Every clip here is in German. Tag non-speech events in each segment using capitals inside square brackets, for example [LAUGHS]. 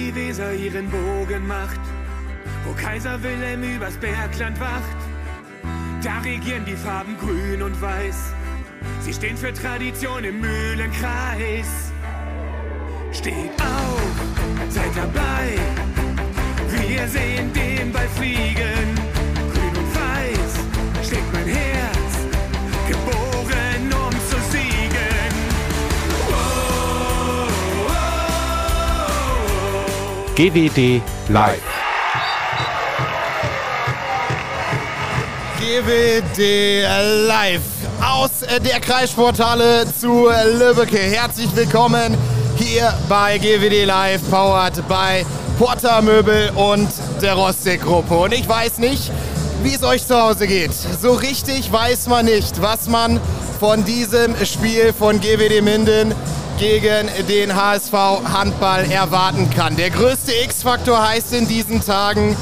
die Weser ihren Bogen macht, wo Kaiser Wilhelm übers Bergland wacht. Da regieren die Farben grün und weiß. Sie stehen für Tradition im Mühlenkreis. Steht auf, seid dabei. Wir sehen den Ball fliegen. GWD Live. GWD Live aus der Kreissporthalle zu Lübbecke. Herzlich willkommen hier bei GWD Live, powered by Porter Möbel und der Rostek Gruppe. Und ich weiß nicht, wie es euch zu Hause geht. So richtig weiß man nicht, was man von diesem Spiel von GWD Minden gegen den HSV Handball erwarten kann. Der größte X-Faktor heißt in diesen Tagen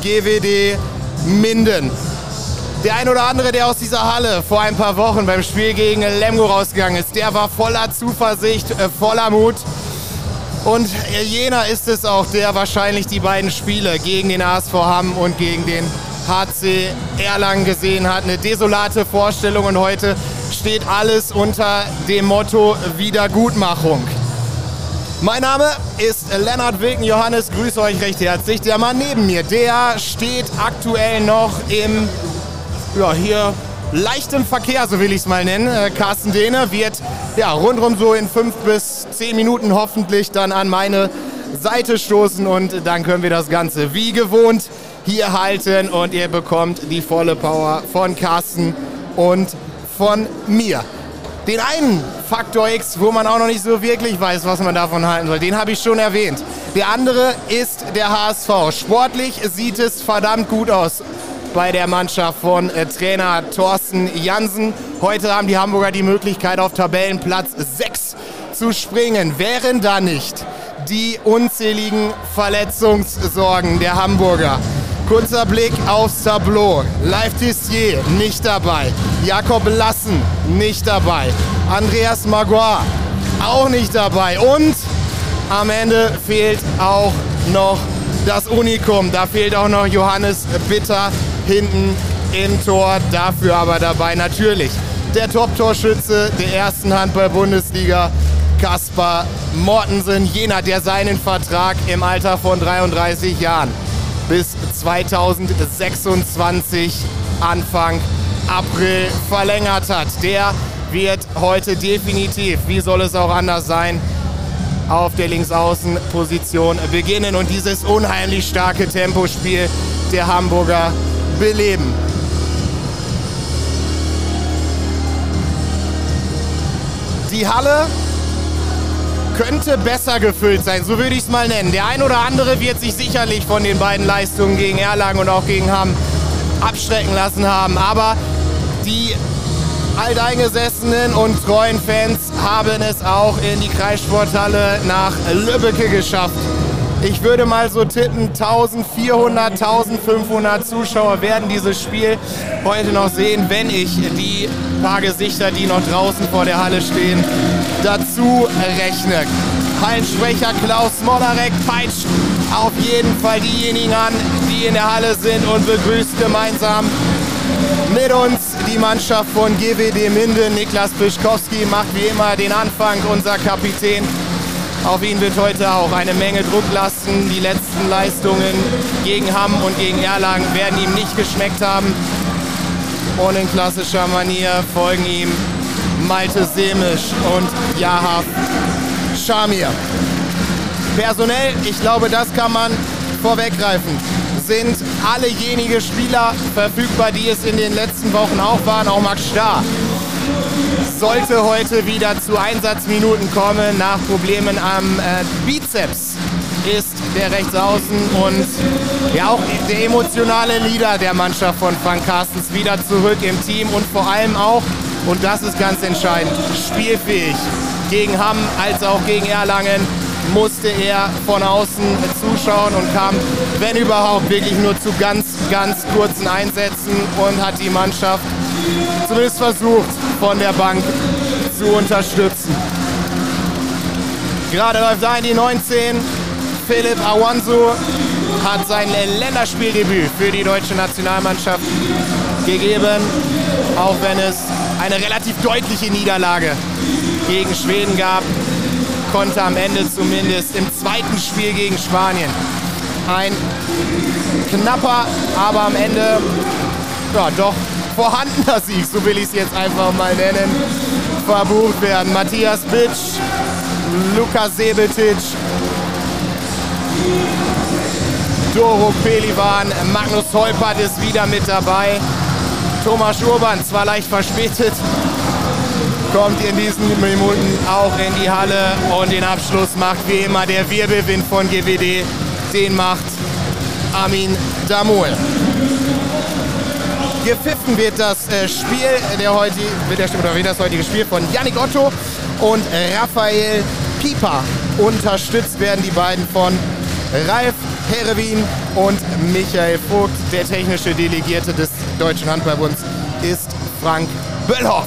GWD Minden. Der ein oder andere, der aus dieser Halle vor ein paar Wochen beim Spiel gegen Lemgo rausgegangen ist, der war voller Zuversicht, äh, voller Mut. Und jener ist es auch, der wahrscheinlich die beiden Spiele gegen den ASV Hamm und gegen den HC Erlangen gesehen hat. Eine desolate Vorstellung und heute steht alles unter dem Motto Wiedergutmachung. Mein Name ist Lennart Wilken Johannes, grüße euch recht herzlich. Der Mann neben mir, der steht aktuell noch im ja, hier leichtem Verkehr, so will ich es mal nennen. Äh, Carsten Dehne wird ja, rundrum so in fünf bis zehn Minuten hoffentlich dann an meine Seite stoßen und dann können wir das Ganze wie gewohnt hier halten und ihr bekommt die volle Power von Carsten und von mir. Den einen Faktor X, wo man auch noch nicht so wirklich weiß, was man davon halten soll, den habe ich schon erwähnt. Der andere ist der HSV. Sportlich sieht es verdammt gut aus bei der Mannschaft von äh, Trainer Thorsten Jansen. Heute haben die Hamburger die Möglichkeit, auf Tabellenplatz 6 zu springen. Wären da nicht die unzähligen Verletzungssorgen der Hamburger. Kurzer Blick aufs Tableau. Live Tissier nicht dabei. Jakob Lassen nicht dabei. Andreas Maguire auch nicht dabei. Und am Ende fehlt auch noch das Unikum. Da fehlt auch noch Johannes Bitter hinten im Tor. Dafür aber dabei natürlich der Top-Torschütze der ersten Handball-Bundesliga, Kaspar Mortensen, jener, der seinen Vertrag im Alter von 33 Jahren bis 2026 Anfang April verlängert hat. Der wird heute definitiv, wie soll es auch anders sein, auf der Linksaußenposition beginnen und dieses unheimlich starke Tempospiel der Hamburger beleben. Die Halle könnte besser gefüllt sein, so würde ich es mal nennen. Der ein oder andere wird sich sicherlich von den beiden Leistungen gegen Erlangen und auch gegen Hamm abschrecken lassen haben. Aber die alteingesessenen und treuen Fans haben es auch in die Kreissporthalle nach Lübbecke geschafft. Ich würde mal so tippen, 1400, 1500 Zuschauer werden dieses Spiel heute noch sehen, wenn ich die paar Gesichter, die noch draußen vor der Halle stehen, dazu rechne. Hallensprecher Klaus Mollerek peitscht auf jeden Fall diejenigen an, die in der Halle sind und begrüßt gemeinsam mit uns die Mannschaft von GWD Minden. Niklas Pischkowski macht wie immer den Anfang, unser Kapitän. Auf ihn wird heute auch eine Menge Druck lasten. Die letzten Leistungen gegen Hamm und gegen Erlangen werden ihm nicht geschmeckt haben. Und in klassischer Manier folgen ihm Malte Semisch und Jahaf Schamir. Personell, ich glaube, das kann man vorweggreifen, sind alle jenigen Spieler verfügbar, die es in den letzten Wochen auch waren, auch Max Starr sollte heute wieder zu Einsatzminuten kommen. Nach Problemen am äh, Bizeps ist der Rechtsaußen und ja auch der emotionale Leader der Mannschaft von Frank Carstens wieder zurück im Team und vor allem auch, und das ist ganz entscheidend, spielfähig. Gegen Hamm als auch gegen Erlangen musste er von außen zuschauen und kam, wenn überhaupt, wirklich nur zu ganz, ganz kurzen Einsätzen und hat die Mannschaft zumindest versucht, von der Bank zu unterstützen. Gerade läuft ein die 19 Philipp Awansu hat sein Länderspieldebüt für die deutsche Nationalmannschaft gegeben, auch wenn es eine relativ deutliche Niederlage gegen Schweden gab, konnte am Ende zumindest im zweiten Spiel gegen Spanien ein knapper, aber am Ende ja, doch vorhandener Sieg, so will ich es jetzt einfach mal nennen, verbucht werden. Matthias Bitsch, Lukas Sebetic, Doro Pelivan, Magnus Holpert ist wieder mit dabei. Thomas Urban, zwar leicht verspätet, kommt in diesen Minuten auch in die Halle und den Abschluss macht wie immer der Wirbelwind von GWD. Den macht Armin Damol. Gepfiffen wird das äh, Spiel wird der, oder wird das heutige Spiel von Yannick Otto und Raphael Pieper. Unterstützt werden die beiden von Ralf Herewin und Michael Vogt. Der technische Delegierte des Deutschen Handballbunds ist Frank Böllhoff.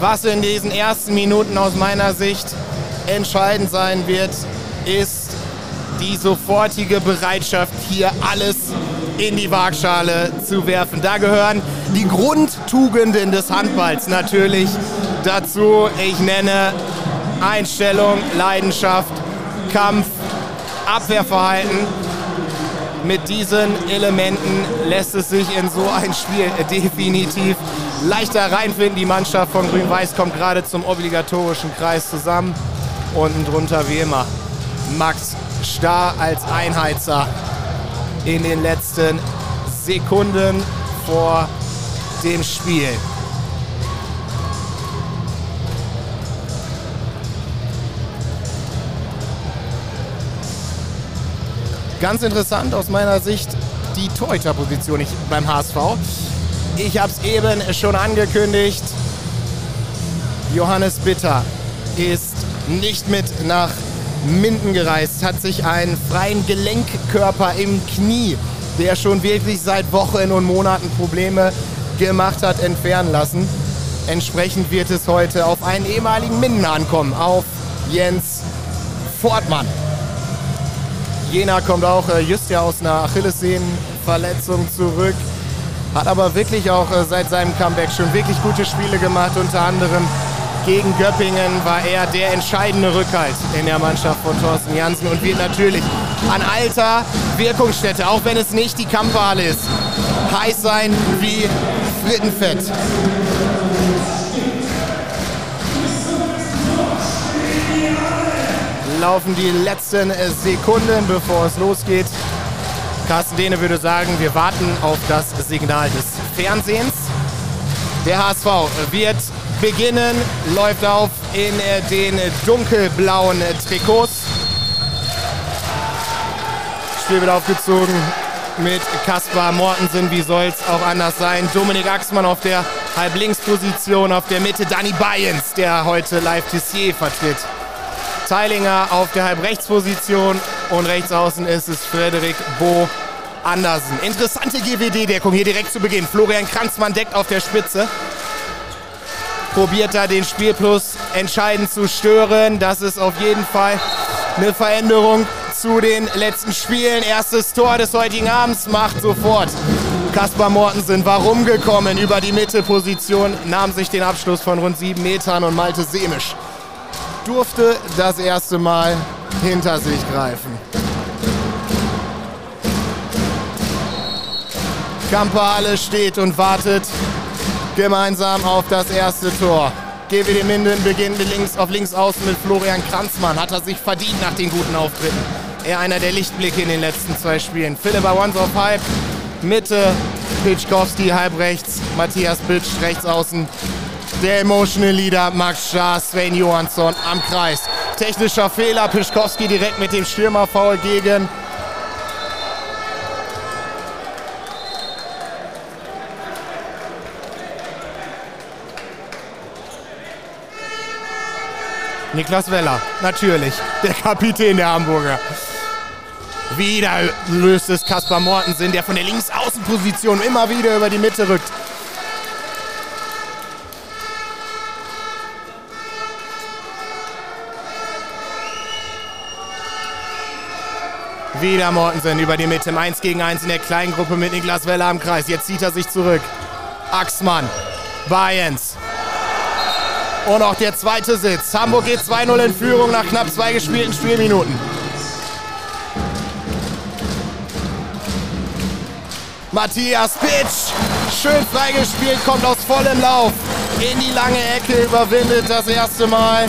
Was in diesen ersten Minuten aus meiner Sicht entscheidend sein wird, ist die sofortige Bereitschaft, hier alles in die Waagschale zu werfen. Da gehören die Grundtugenden des Handballs natürlich dazu. Ich nenne Einstellung, Leidenschaft, Kampf, Abwehrverhalten. Mit diesen Elementen lässt es sich in so ein Spiel definitiv leichter reinfinden. Die Mannschaft von Grün-Weiß kommt gerade zum obligatorischen Kreis zusammen. Unten drunter wie immer Max Starr als Einheizer in den letzten Sekunden vor dem Spiel. Ganz interessant aus meiner Sicht die Torhüterposition beim HSV. Ich habe es eben schon angekündigt. Johannes Bitter ist nicht mit nach Minden gereist, hat sich einen freien Gelenkkörper im Knie, der schon wirklich seit Wochen und Monaten Probleme gemacht hat, entfernen lassen. Entsprechend wird es heute auf einen ehemaligen Minden ankommen, auf Jens Fortmann. Jena kommt auch äh, just ja aus einer Achillessehnenverletzung zurück, hat aber wirklich auch äh, seit seinem Comeback schon wirklich gute Spiele gemacht, unter anderem gegen Göppingen war er der entscheidende Rückhalt in der Mannschaft von Thorsten Janssen und wird natürlich an alter Wirkungsstätte, auch wenn es nicht die Kampfhalle ist, heiß sein wie Frittenfett. Laufen die letzten Sekunden, bevor es losgeht. Carsten Dehne würde sagen, wir warten auf das Signal des Fernsehens. Der HSV wird beginnen. Läuft auf in den dunkelblauen Trikots. Spiel wird aufgezogen mit Kaspar Mortensen. Wie soll es auch anders sein? Dominik Axmann auf der Halblinksposition, auf der Mitte Danny Bayens, der heute Live Tissier vertritt. Teilinger auf der Halbrechtsposition und rechts außen ist es Frederik Bo Andersen. Interessante GWD-Deckung hier direkt zu Beginn. Florian Kranzmann deckt auf der Spitze probiert da den Spielplus entscheidend zu stören. Das ist auf jeden Fall eine Veränderung zu den letzten Spielen. Erstes Tor des heutigen Abends macht sofort Kaspar Mortensen. Warum gekommen über die Mittelposition, nahm sich den Abschluss von rund sieben Metern und Malte Semisch durfte das erste Mal hinter sich greifen. Kamperhalle steht und wartet gemeinsam auf das erste Tor. GWD Minden beginnt mit links, auf links außen mit Florian Kranzmann. Hat er sich verdient nach den guten Auftritten. Er einer der Lichtblicke in den letzten zwei Spielen. Philipp Awans auf halb, Mitte, Pitschkowski halb rechts, Matthias Pitsch rechts außen. Der Emotional Leader Max Schaar, Sven Johansson am Kreis. Technischer Fehler, Pischkowski direkt mit dem Stürmerfoul gegen Niklas Weller, natürlich, der Kapitän der Hamburger. Wieder löst es Kaspar Mortensen, der von der Linksaußenposition immer wieder über die Mitte rückt. Wieder Mortensen über die Mitte im 1 gegen 1 in der kleinen Gruppe mit Niklas Weller am Kreis. Jetzt zieht er sich zurück. Axmann, Bayens. Und auch der zweite Sitz. Hamburg geht 2-0 in Führung nach knapp zwei gespielten Spielminuten. Matthias Pitsch, schön freigespielt, kommt aus vollem Lauf in die lange Ecke, überwindet das erste Mal.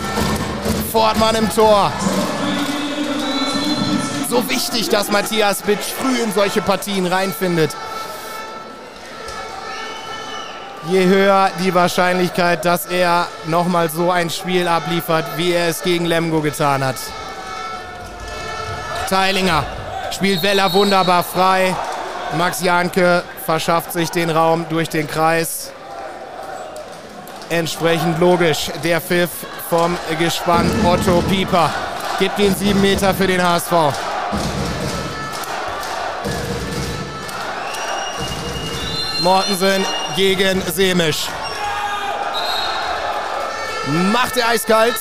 Fortmann im Tor so wichtig, dass Matthias Bitsch früh in solche Partien reinfindet. Je höher die Wahrscheinlichkeit, dass er nochmal so ein Spiel abliefert, wie er es gegen Lemgo getan hat. Teilinger spielt Weller wunderbar frei. Max Janke verschafft sich den Raum durch den Kreis. Entsprechend logisch der Pfiff vom Gespann Otto Pieper. Gibt den 7 Meter für den HSV. Mortensen gegen Semisch. Macht er eiskalt.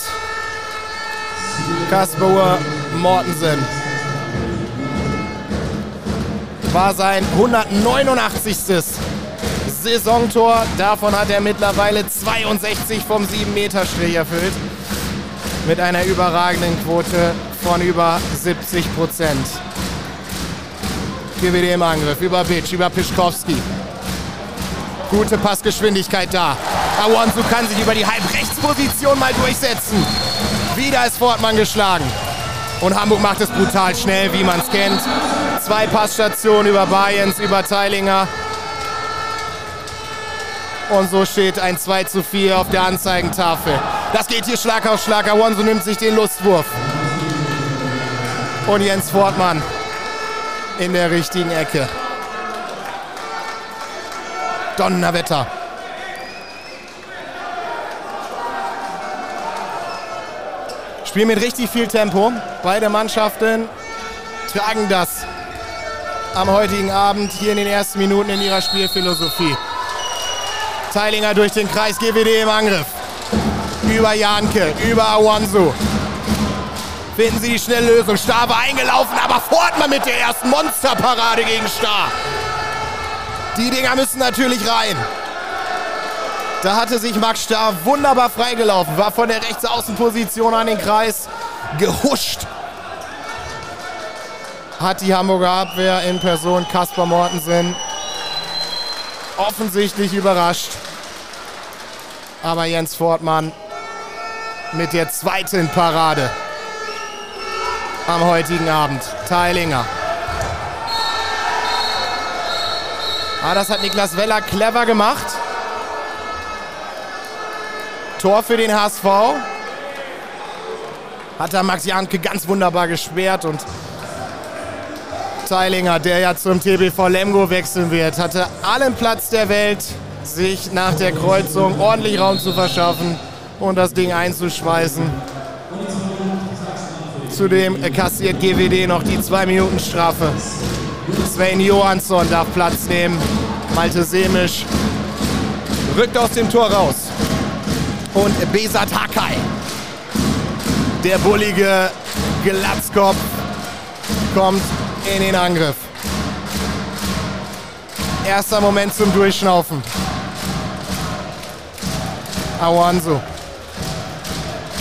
Kasper Mortensen. War sein 189. Saisontor. Davon hat er mittlerweile 62 vom 7-Meter-Strich erfüllt. Mit einer überragenden Quote von über 70 Prozent. GWD im Angriff über Bitsch, über Pischkowski. Gute Passgeschwindigkeit da. Awansu kann sich über die Halbrechtsposition mal durchsetzen. Wieder ist Fortmann geschlagen. Und Hamburg macht es brutal schnell, wie man es kennt. Zwei Passstationen über Bayens, über Teilinger. Und so steht ein 2 zu 4 auf der Anzeigentafel. Das geht hier Schlag auf Schlag. Awansu nimmt sich den Lustwurf. Und Jens Fortmann in der richtigen Ecke. Donnerwetter. Spiel mit richtig viel Tempo. Beide Mannschaften tragen das am heutigen Abend hier in den ersten Minuten in ihrer Spielphilosophie. Teilinger durch den Kreis, GWD im Angriff. Über Janke, über Awansu. Finden sie die schnelle Lösung. Star war eingelaufen, aber Fortmann mit der ersten Monsterparade gegen Star. Die Dinger müssen natürlich rein. Da hatte sich Max Starr wunderbar freigelaufen, war von der Rechtsaußenposition an den Kreis gehuscht. Hat die Hamburger Abwehr in Person Kaspar Mortensen offensichtlich überrascht. Aber Jens Fortmann mit der zweiten Parade am heutigen Abend. Teilinger Ah, das hat Niklas Weller clever gemacht. Tor für den HSV. Hat da Max Janke ganz wunderbar gesperrt und Teilinger, der ja zum TBV Lemgo wechseln wird, hatte allen Platz der Welt, sich nach der Kreuzung ordentlich Raum zu verschaffen und das Ding einzuschmeißen. Zudem kassiert GWD noch die 2-Minuten-Strafe. Sven Johansson darf Platz nehmen. Malte Semisch rückt aus dem Tor raus. Und Besat Hakai, der bullige Glatzkopf, kommt in den Angriff. Erster Moment zum Durchschnaufen. Awansu.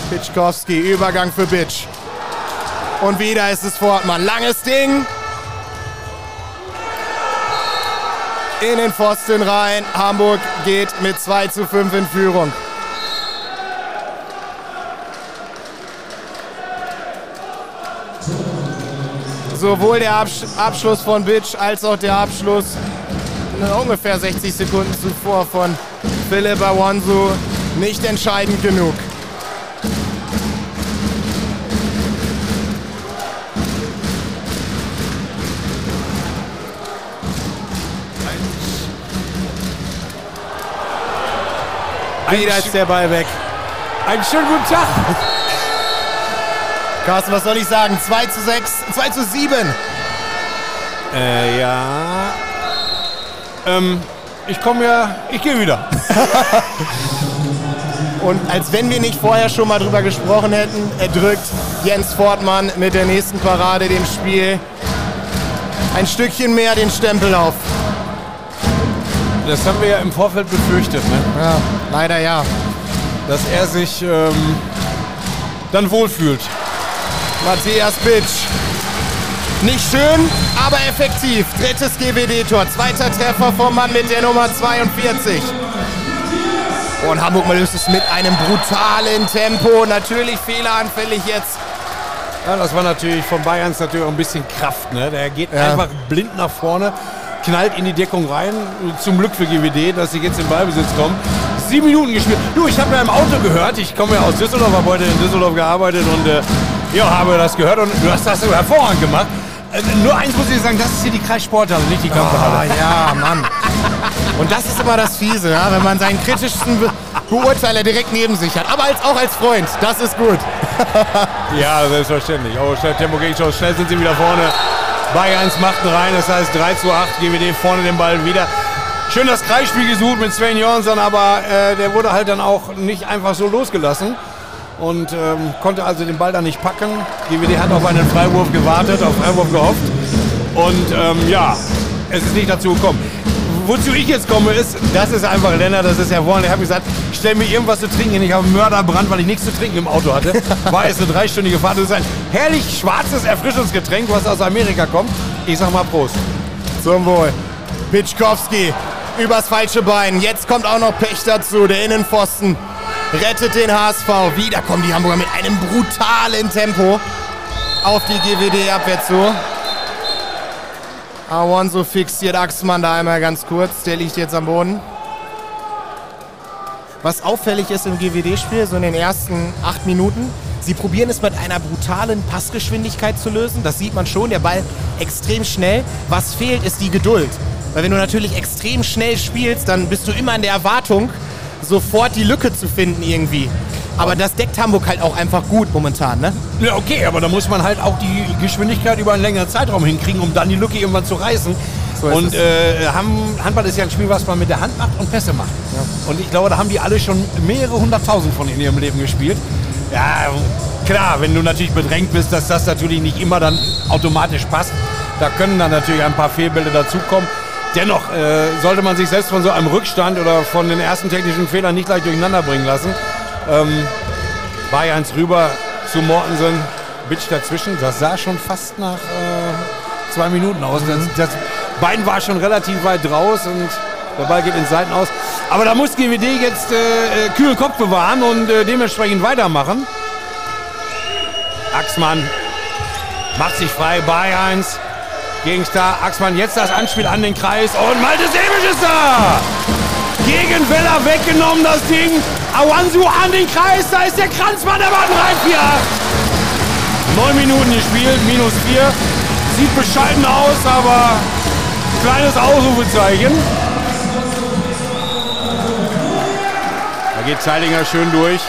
Pitschkowski, Übergang für Bitsch. Und wieder ist es Fortmann. Langes Ding. In den Pfosten rein. Hamburg geht mit 2 zu 5 in Führung. Sowohl der Abschluss von Bitsch als auch der Abschluss ungefähr 60 Sekunden zuvor von Philipp Awansu nicht entscheidend genug. Wieder ist der Ball weg. Einen schönen guten Tag. [LAUGHS] Carsten, was soll ich sagen? 2 zu 6, 2 zu 7 Äh, ja. Ähm, ich komme ja, ich gehe wieder. [LAUGHS] Und als wenn wir nicht vorher schon mal drüber gesprochen hätten, erdrückt Jens Fortmann mit der nächsten Parade dem Spiel ein Stückchen mehr den Stempel auf. Das haben wir ja im Vorfeld befürchtet, ne? Ja, leider ja. dass er sich ähm, dann wohlfühlt. Matthias Bitsch. Nicht schön, aber effektiv. Drittes GWD-Tor. Zweiter Treffer vom Mann mit der Nummer 42. Und Hamburg mal löst es mit einem brutalen Tempo. Natürlich fehleranfällig jetzt. Ja, das war natürlich von Bayerns natürlich auch ein bisschen Kraft. Ne? Der geht Ja. einfach blind nach vorne, knallt in die Deckung rein. Zum Glück für GWD, dass sie jetzt in Ballbesitz kommen. Sieben Minuten gespielt. Du, ich habe ja im Auto gehört. Ich komme ja aus Düsseldorf, habe heute in Düsseldorf gearbeitet und äh, ja, habe das gehört und du hast das so hervorragend gemacht. Äh, nur eins muss ich sagen, das ist hier die Kreissporthalle, nicht die Ah, Kampfhalle. ja, Mann. Und das ist immer das Fiese, ja? wenn man seinen kritischsten Be Beurteiler direkt neben sich hat. Aber als, auch als Freund, das ist gut. [LAUGHS] Ja, selbstverständlich. Oh, schnell Tempo gegen Schuss. Schnell sind sie wieder vorne. Bayerns macht ihn rein, das heißt 3 zu 8. GWD vorne den Ball wieder. Schön das Kreisspiel gesucht mit Sven Jonsson, aber äh, der wurde halt dann auch nicht einfach so losgelassen und ähm, konnte also den Ball dann nicht packen. GWD hat auf einen Freiwurf gewartet, auf Freiwurf gehofft und ähm, ja, es ist nicht dazu gekommen. Wozu ich jetzt komme ist, das ist einfach Lennart, das ist hervorragend. Ich habe gesagt, stell mir irgendwas zu trinken. Ich habe Mörderbrand, weil ich nichts zu trinken im Auto hatte. [LAUGHS] War jetzt eine dreistündige Fahrt. Das ist ein herrlich schwarzes Erfrischungsgetränk, was aus Amerika kommt. Ich sag mal Prost. Zum Wohl. Pitschkowski übers falsche Bein. Jetzt kommt auch noch Pech dazu. Der Innenpfosten rettet den HSV. Wieder kommen die Hamburger mit einem brutalen Tempo auf die GWD-Abwehr zu. Awanso fixiert Axmann da einmal ganz kurz. Der liegt jetzt am Boden. Was auffällig ist im GWD-Spiel, so in den ersten acht Minuten, sie probieren es mit einer brutalen Passgeschwindigkeit zu lösen. Das sieht man schon, der Ball extrem schnell. Was fehlt, ist die Geduld. Weil wenn du natürlich extrem schnell spielst, dann bist du immer in der Erwartung, sofort die Lücke zu finden irgendwie. Aber das deckt Hamburg halt auch einfach gut momentan, ne? Ja, okay, aber da muss man halt auch die Geschwindigkeit über einen längeren Zeitraum hinkriegen, um dann die Lücke irgendwann zu reißen. So und äh, Handball ist ja ein Spiel, was man mit der Hand macht und Pässe macht. Und ich glaube, da haben die alle schon mehrere hunderttausend von in ihrem Leben gespielt. Ja, klar, wenn du natürlich bedrängt bist, dass das natürlich nicht immer dann automatisch passt. Da können dann natürlich ein paar Fehlbälle dazukommen. Dennoch äh, sollte man sich selbst von so einem Rückstand oder von den ersten technischen Fehlern nicht gleich durcheinander bringen lassen. Ähm, Bayerns rüber zu Mortensen, Bitch dazwischen. Das sah schon fast nach äh, zwei Minuten aus. Das, das Bein war schon relativ weit raus und der Ball geht ins Seiten aus. Aber da muss GWD jetzt äh, äh, kühlen Kopf bewahren und äh, dementsprechend weitermachen. Axmann macht sich frei, Bayerns gegen Star. Axmann jetzt das Anspiel an den Kreis und Malte Sebisch ist da! Gegen Weller weggenommen das Ding. Awansu an den Kreis, da ist der Kranzmann, der macht 3, 4, 8. Neun Minuten gespielt, minus 4. Sieht bescheiden aus, aber kleines Ausrufezeichen. Da geht Zeilinger schön durch.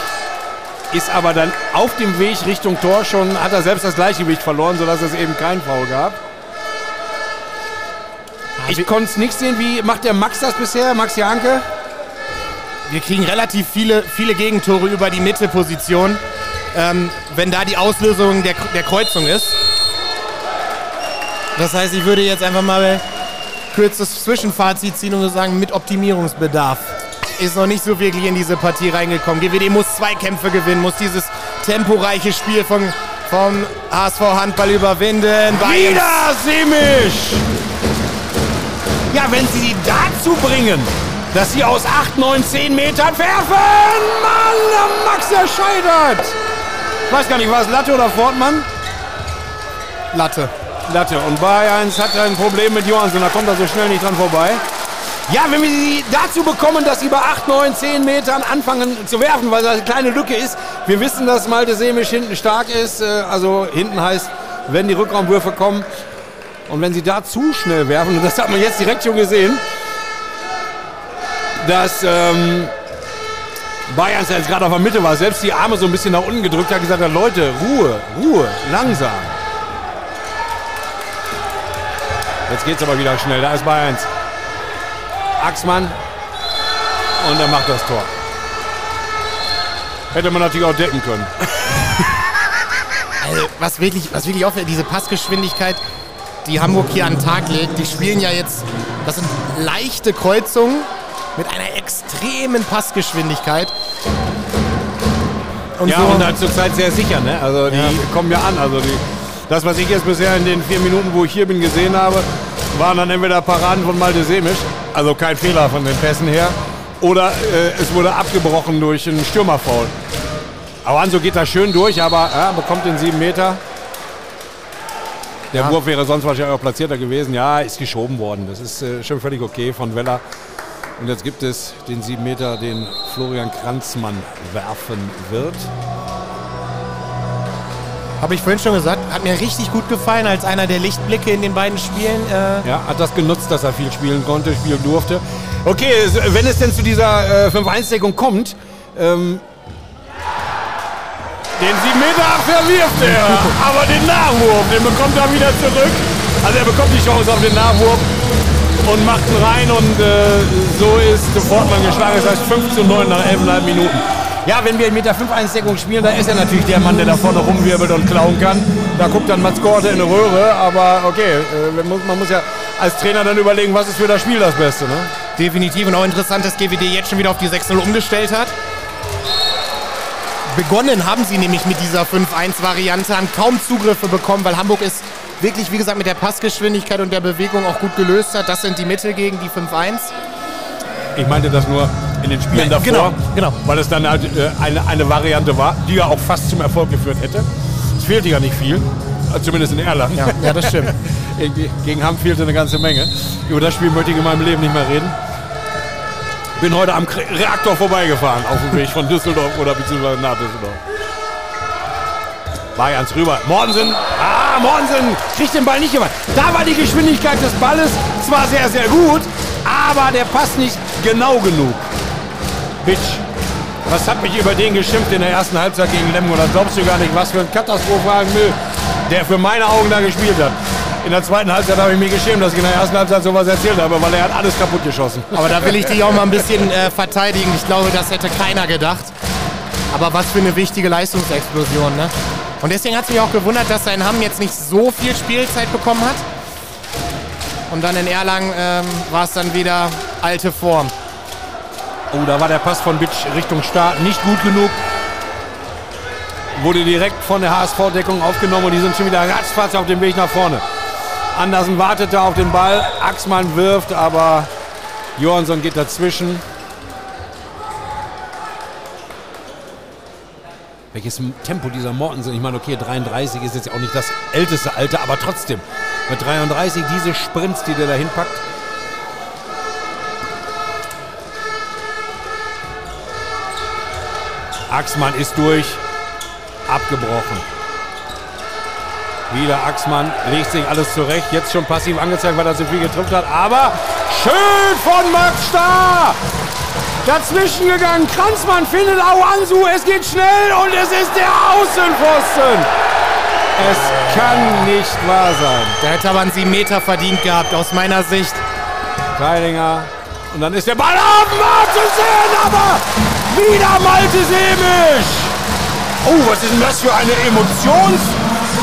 Ist aber dann auf dem Weg Richtung Tor schon, hat er selbst das Gleichgewicht verloren, sodass es eben keinen Foul gab. Ich konnte es nicht sehen. Wie macht der Max das bisher? Max Janke? Wir kriegen relativ viele, viele Gegentore über die Mittelposition, ähm, wenn da die Auslösung der, der Kreuzung ist. Das heißt, ich würde jetzt einfach mal kurzes Zwischenfazit ziehen und so sagen, mit Optimierungsbedarf. Ist noch nicht so wirklich in diese Partie reingekommen. GWD muss zwei Kämpfe gewinnen, muss dieses temporeiche Spiel von, vom HSV Handball überwinden. Bayern- Wieder Semisch! Ja, wenn sie die dazu bringen, dass sie aus 8, 9, 10 Metern werfen! Mann, Max, der scheitert! Ich weiß gar nicht, war es Latte oder Fortmann? Latte. Latte. Und Bayerns hat ein Problem mit Johansson, da kommt er so schnell nicht dran vorbei. Ja, wenn wir sie dazu bekommen, dass sie bei 8, 9, 10 Metern anfangen zu werfen, weil da eine kleine Lücke ist. Wir wissen, dass Malte Semisch hinten stark ist. äh, Also hinten heißt, wenn die Rückraumwürfe kommen. Und wenn sie da zu schnell werfen, und das hat man jetzt direkt schon gesehen, dass ähm, Bayerns der jetzt gerade auf der Mitte war, selbst die Arme so ein bisschen nach unten gedrückt hat, gesagt hat, Leute, Ruhe, Ruhe, langsam. Jetzt geht's aber wieder schnell. Da ist 1. Axmann. Und er macht das Tor. Hätte man natürlich auch decken können. [LAUGHS] Also, was wirklich, was wirklich auffällt, diese Passgeschwindigkeit, die Hamburg hier an den Tag legt, die spielen ja jetzt, das sind leichte Kreuzungen mit einer extremen Passgeschwindigkeit. Und ja, so und halt zurzeit sehr sicher, ne? Also die ja. kommen ja an. Also die, das, was ich jetzt bisher in den vier Minuten, wo ich hier bin, gesehen habe, waren dann entweder Paraden von Malte Semisch, also kein Fehler von den Pässen her, oder äh, es wurde abgebrochen durch einen Stürmerfoul. Aber Anso geht da schön durch, aber ja, bekommt den sieben Meter. Der ja. Wurf wäre sonst wahrscheinlich auch platzierter gewesen. Ja, ist geschoben worden. Das ist äh, schon völlig okay von Weller. Und jetzt gibt es den sieben Meter, den Florian Kranzmann werfen wird. Habe ich vorhin schon gesagt, hat mir richtig gut gefallen als einer der Lichtblicke in den beiden Spielen. Äh ja, hat das genutzt, dass er viel spielen konnte, spielen durfte. Okay, wenn es denn zu dieser äh, 5-1-Deckung kommt, ähm, den 7 Meter verwirft er, aber den Nachwurf, den bekommt er wieder zurück. Also er bekommt die Chance auf den Nachwurf und macht ihn rein und äh, so ist Fortmann geschlagen. Das heißt 5 zu 9 nach 11,5 Minuten. Ja, wenn wir in Meter 5 1 Deckung spielen, da ist er natürlich der Mann, der da vorne rumwirbelt und klauen kann. Da guckt dann Mats Korte in eine Röhre, aber okay, äh, man muss ja als Trainer dann überlegen, was ist für das Spiel das Beste. Ne? Definitiv und auch interessant, dass GWD jetzt schon wieder auf die 6-0 umgestellt hat. Begonnen haben sie nämlich mit dieser 5-1-Variante, haben kaum Zugriffe bekommen, weil Hamburg ist wirklich, wie gesagt, mit der Passgeschwindigkeit und der Bewegung auch gut gelöst hat. Das sind die Mittel gegen die 5-1. Ich meinte das nur in den Spielen davor, genau, genau. weil es dann halt äh, eine, eine Variante war, die ja auch fast zum Erfolg geführt hätte. Es fehlte ja nicht viel, äh, zumindest in Erlangen. Ja, ja das stimmt. [LAUGHS] Gegen Hamm fehlte eine ganze Menge. Über das Spiel möchte ich in meinem Leben nicht mehr reden. Bin heute am Reaktor vorbeigefahren auf dem Weg von Düsseldorf oder beziehungsweise nach Düsseldorf. Bayerns rüber. Mortensen. Ah, Mortensen kriegt den Ball nicht gemacht. Da war die Geschwindigkeit des Balles zwar sehr, sehr gut, aber der passt nicht genau genug. Bitch. Was hat mich über den geschimpft in der ersten Halbzeit gegen Lemgo? Das glaubst du gar nicht, was für ein katastrophalen Müll der für meine Augen da gespielt hat. In der zweiten Halbzeit habe ich mich geschämt, dass ich in der ersten Halbzeit sowas erzählt habe, weil er hat alles kaputt geschossen. Aber da will ich dich auch mal ein bisschen äh, verteidigen. Ich glaube, das hätte keiner gedacht. Aber was für eine wichtige Leistungsexplosion, ne? Und deswegen hat es mich auch gewundert, dass sein Hamm jetzt nicht so viel Spielzeit bekommen hat. Und dann in Erlangen ähm, war es dann wieder alte Form. Oh, da war der Pass von Bitsch Richtung Start nicht gut genug. Wurde direkt von der HSV-Deckung aufgenommen und die sind schon wieder ratzfatz auf dem Weg nach vorne. Andersen wartete auf den Ball, Axmann wirft, aber Johansson geht dazwischen. welches Tempo dieser Mortensen. Ich meine, okay, 33 ist jetzt auch nicht das älteste Alter, aber trotzdem. Mit 33 diese Sprints, die der da hinpackt. Axmann ist durch. Abgebrochen. Wieder Axmann legt sich alles zurecht. Jetzt schon passiv angezeigt, weil er so viel getrifft hat. Aber schön von Max Starr. Dazwischen gegangen. Kranzmann findet Auansu. Es geht schnell und es ist der Außenpfosten. Es kann nicht wahr sein. Der hätte aber einen 7 Meter verdient gehabt, aus meiner Sicht. Kleilinger. Und dann ist der Ball auf Martensen, aber wieder Malte Semisch. Oh, was ist denn das für eine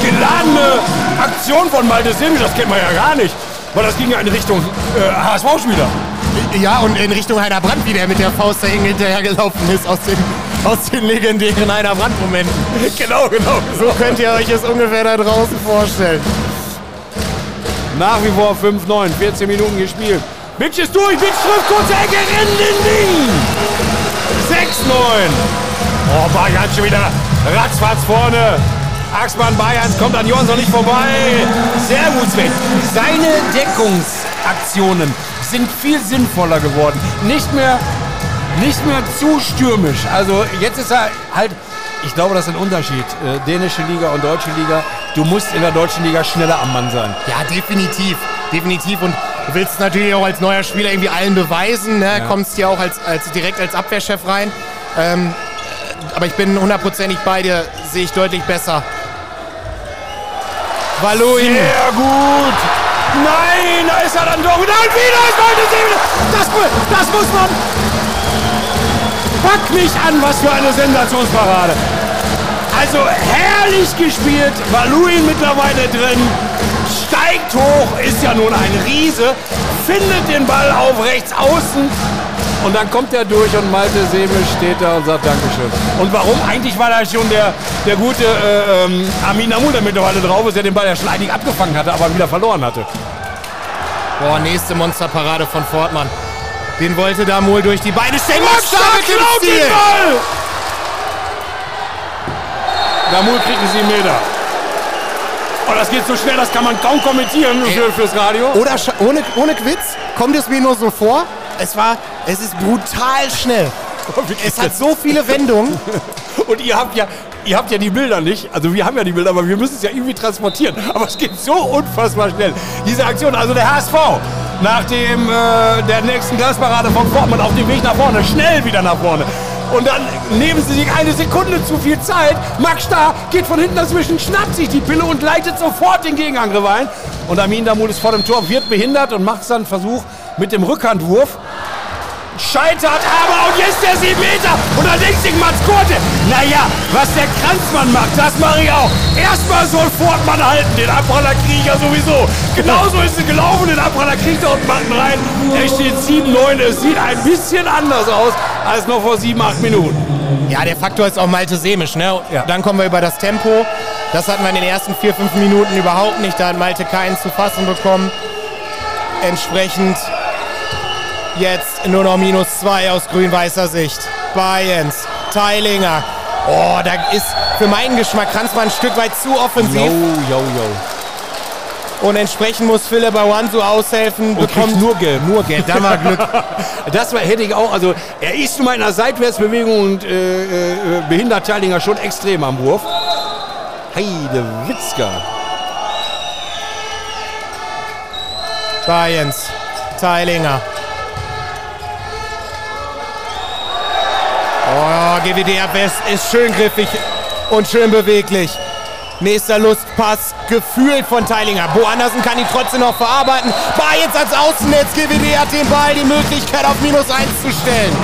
emotionsgeladene Aktion von Malte Semisch? Das kennt man ja gar nicht. Weil das ging ja in Richtung äh, HSV-Spieler. Ja, und in Richtung Heiner Brandt, wie der mit der Faust da hinterhergelaufen ist aus den, aus den legendären Heiner Brandt-Momenten. genau, genau. So könnt ihr euch es ungefähr da draußen vorstellen. Nach wie vor 5-9, 14 Minuten gespielt. Bitch ist durch, Bitch trifft, kurze Ecke, in den Ding. 6-9. Oh, Bayern schon wieder ratzfatz vorne. Axmann Bayerns kommt an Johansson nicht vorbei. Sehr gut, Sven. Seine Deckungsaktionen sind viel sinnvoller geworden. Nicht mehr, nicht mehr zu stürmisch. Also jetzt ist er halt, ich glaube, das ist ein Unterschied. Äh, dänische Liga und deutsche Liga. Du musst in der deutschen Liga schneller am Mann sein. Ja, definitiv. Definitiv. Und du willst natürlich auch als neuer Spieler irgendwie allen beweisen. Ne? Ja. Kommst hier auch als, als direkt als Abwehrchef rein. Ähm, aber ich bin hundertprozentig bei dir, sehe ich deutlich besser. Valoin. Sehr gut. Nein, da ist er dann doch. Nein, wieder ist Malte Seme. Das, das muss man. Pack mich an, was für eine Sensationsparade. Also herrlich gespielt. Valuin mittlerweile drin. Steigt hoch, ist ja nun ein Riese. Findet den Ball auf rechts außen. Und dann kommt er durch und Malte Seme steht da und sagt Dankeschön. Und warum? Eigentlich war da schon der, der gute äh, ähm, Amin Amul, der mittlerweile drauf ist, der den Ball ja schon eigentlich abgefangen hatte, aber wieder verloren hatte. Boah, nächste Monsterparade von Fortmann. Den wollte da Damol durch die Beine stellen. Max dem Stil. Den Ball. Damol kriegt einen 7 Meter. Oh, das geht so schnell, das kann man kaum kommentieren für, fürs Radio. Oder ohne, ohne Witz, kommt es mir nur so vor, es war, es ist brutal schnell. es hat so viele Wendungen. [LAUGHS] Und ihr habt ja, ihr habt ja die Bilder nicht. Also wir haben ja die Bilder, aber wir müssen es ja irgendwie transportieren. Aber es geht so unfassbar schnell. Diese Aktion, also der HSV, nach dem, äh, der nächsten Glasparade von Fortmann auf dem Weg nach vorne, schnell wieder nach vorne. Und dann nehmen sie sich eine Sekunde zu viel Zeit. Max Starr geht von hinten dazwischen, schnappt sich die Pille und leitet sofort den Gegenangriff ein. Und Amin Damut ist vor dem Tor, wird behindert und macht dann einen Versuch mit dem Rückhandwurf scheitert aber und jetzt der 7 Meter und dann denkt sich Mats Korte, naja, was der Kranzmann macht, das mache ich auch. Erstmal soll Fortmann halten, den Abpraller kriege ich ja sowieso. Genauso ist es gelaufen, den Abpraller kriegt er unten Matten rein. Er steht 7-9, es sieht ein bisschen anders aus als noch vor 7, 8 Minuten. Ja, der Faktor ist auch Malte Semisch, ne? Ja. Dann kommen wir über das Tempo. Das hatten wir in den ersten 4, 5 Minuten überhaupt nicht. Da hat Malte keinen zu fassen bekommen. Entsprechend Jetzt nur noch minus zwei aus grün-weißer Sicht. Bayens, Teilinger. Oh, da ist für meinen Geschmack Kranzmann ein Stück weit zu offensiv. Jo, jo, jo. Und entsprechend muss Philipp Awansu aushelfen. Und bekommt nur Gelb. Nur Gelb, da war Glück. das war, hätte ich auch, also er ist in einer Seitwärtsbewegung und äh, äh, behindert Teilinger schon extrem am Wurf. Heide Witzka. Bayens, Teilinger. Oh, GWD Abwehr ist schön griffig und schön beweglich. Nächster Lustpass, gefühlt von Teilinger. Bo Andersen kann ihn trotzdem noch verarbeiten. War jetzt als Außennetz. GWD hat den Ball die Möglichkeit auf minus 1 zu stellen.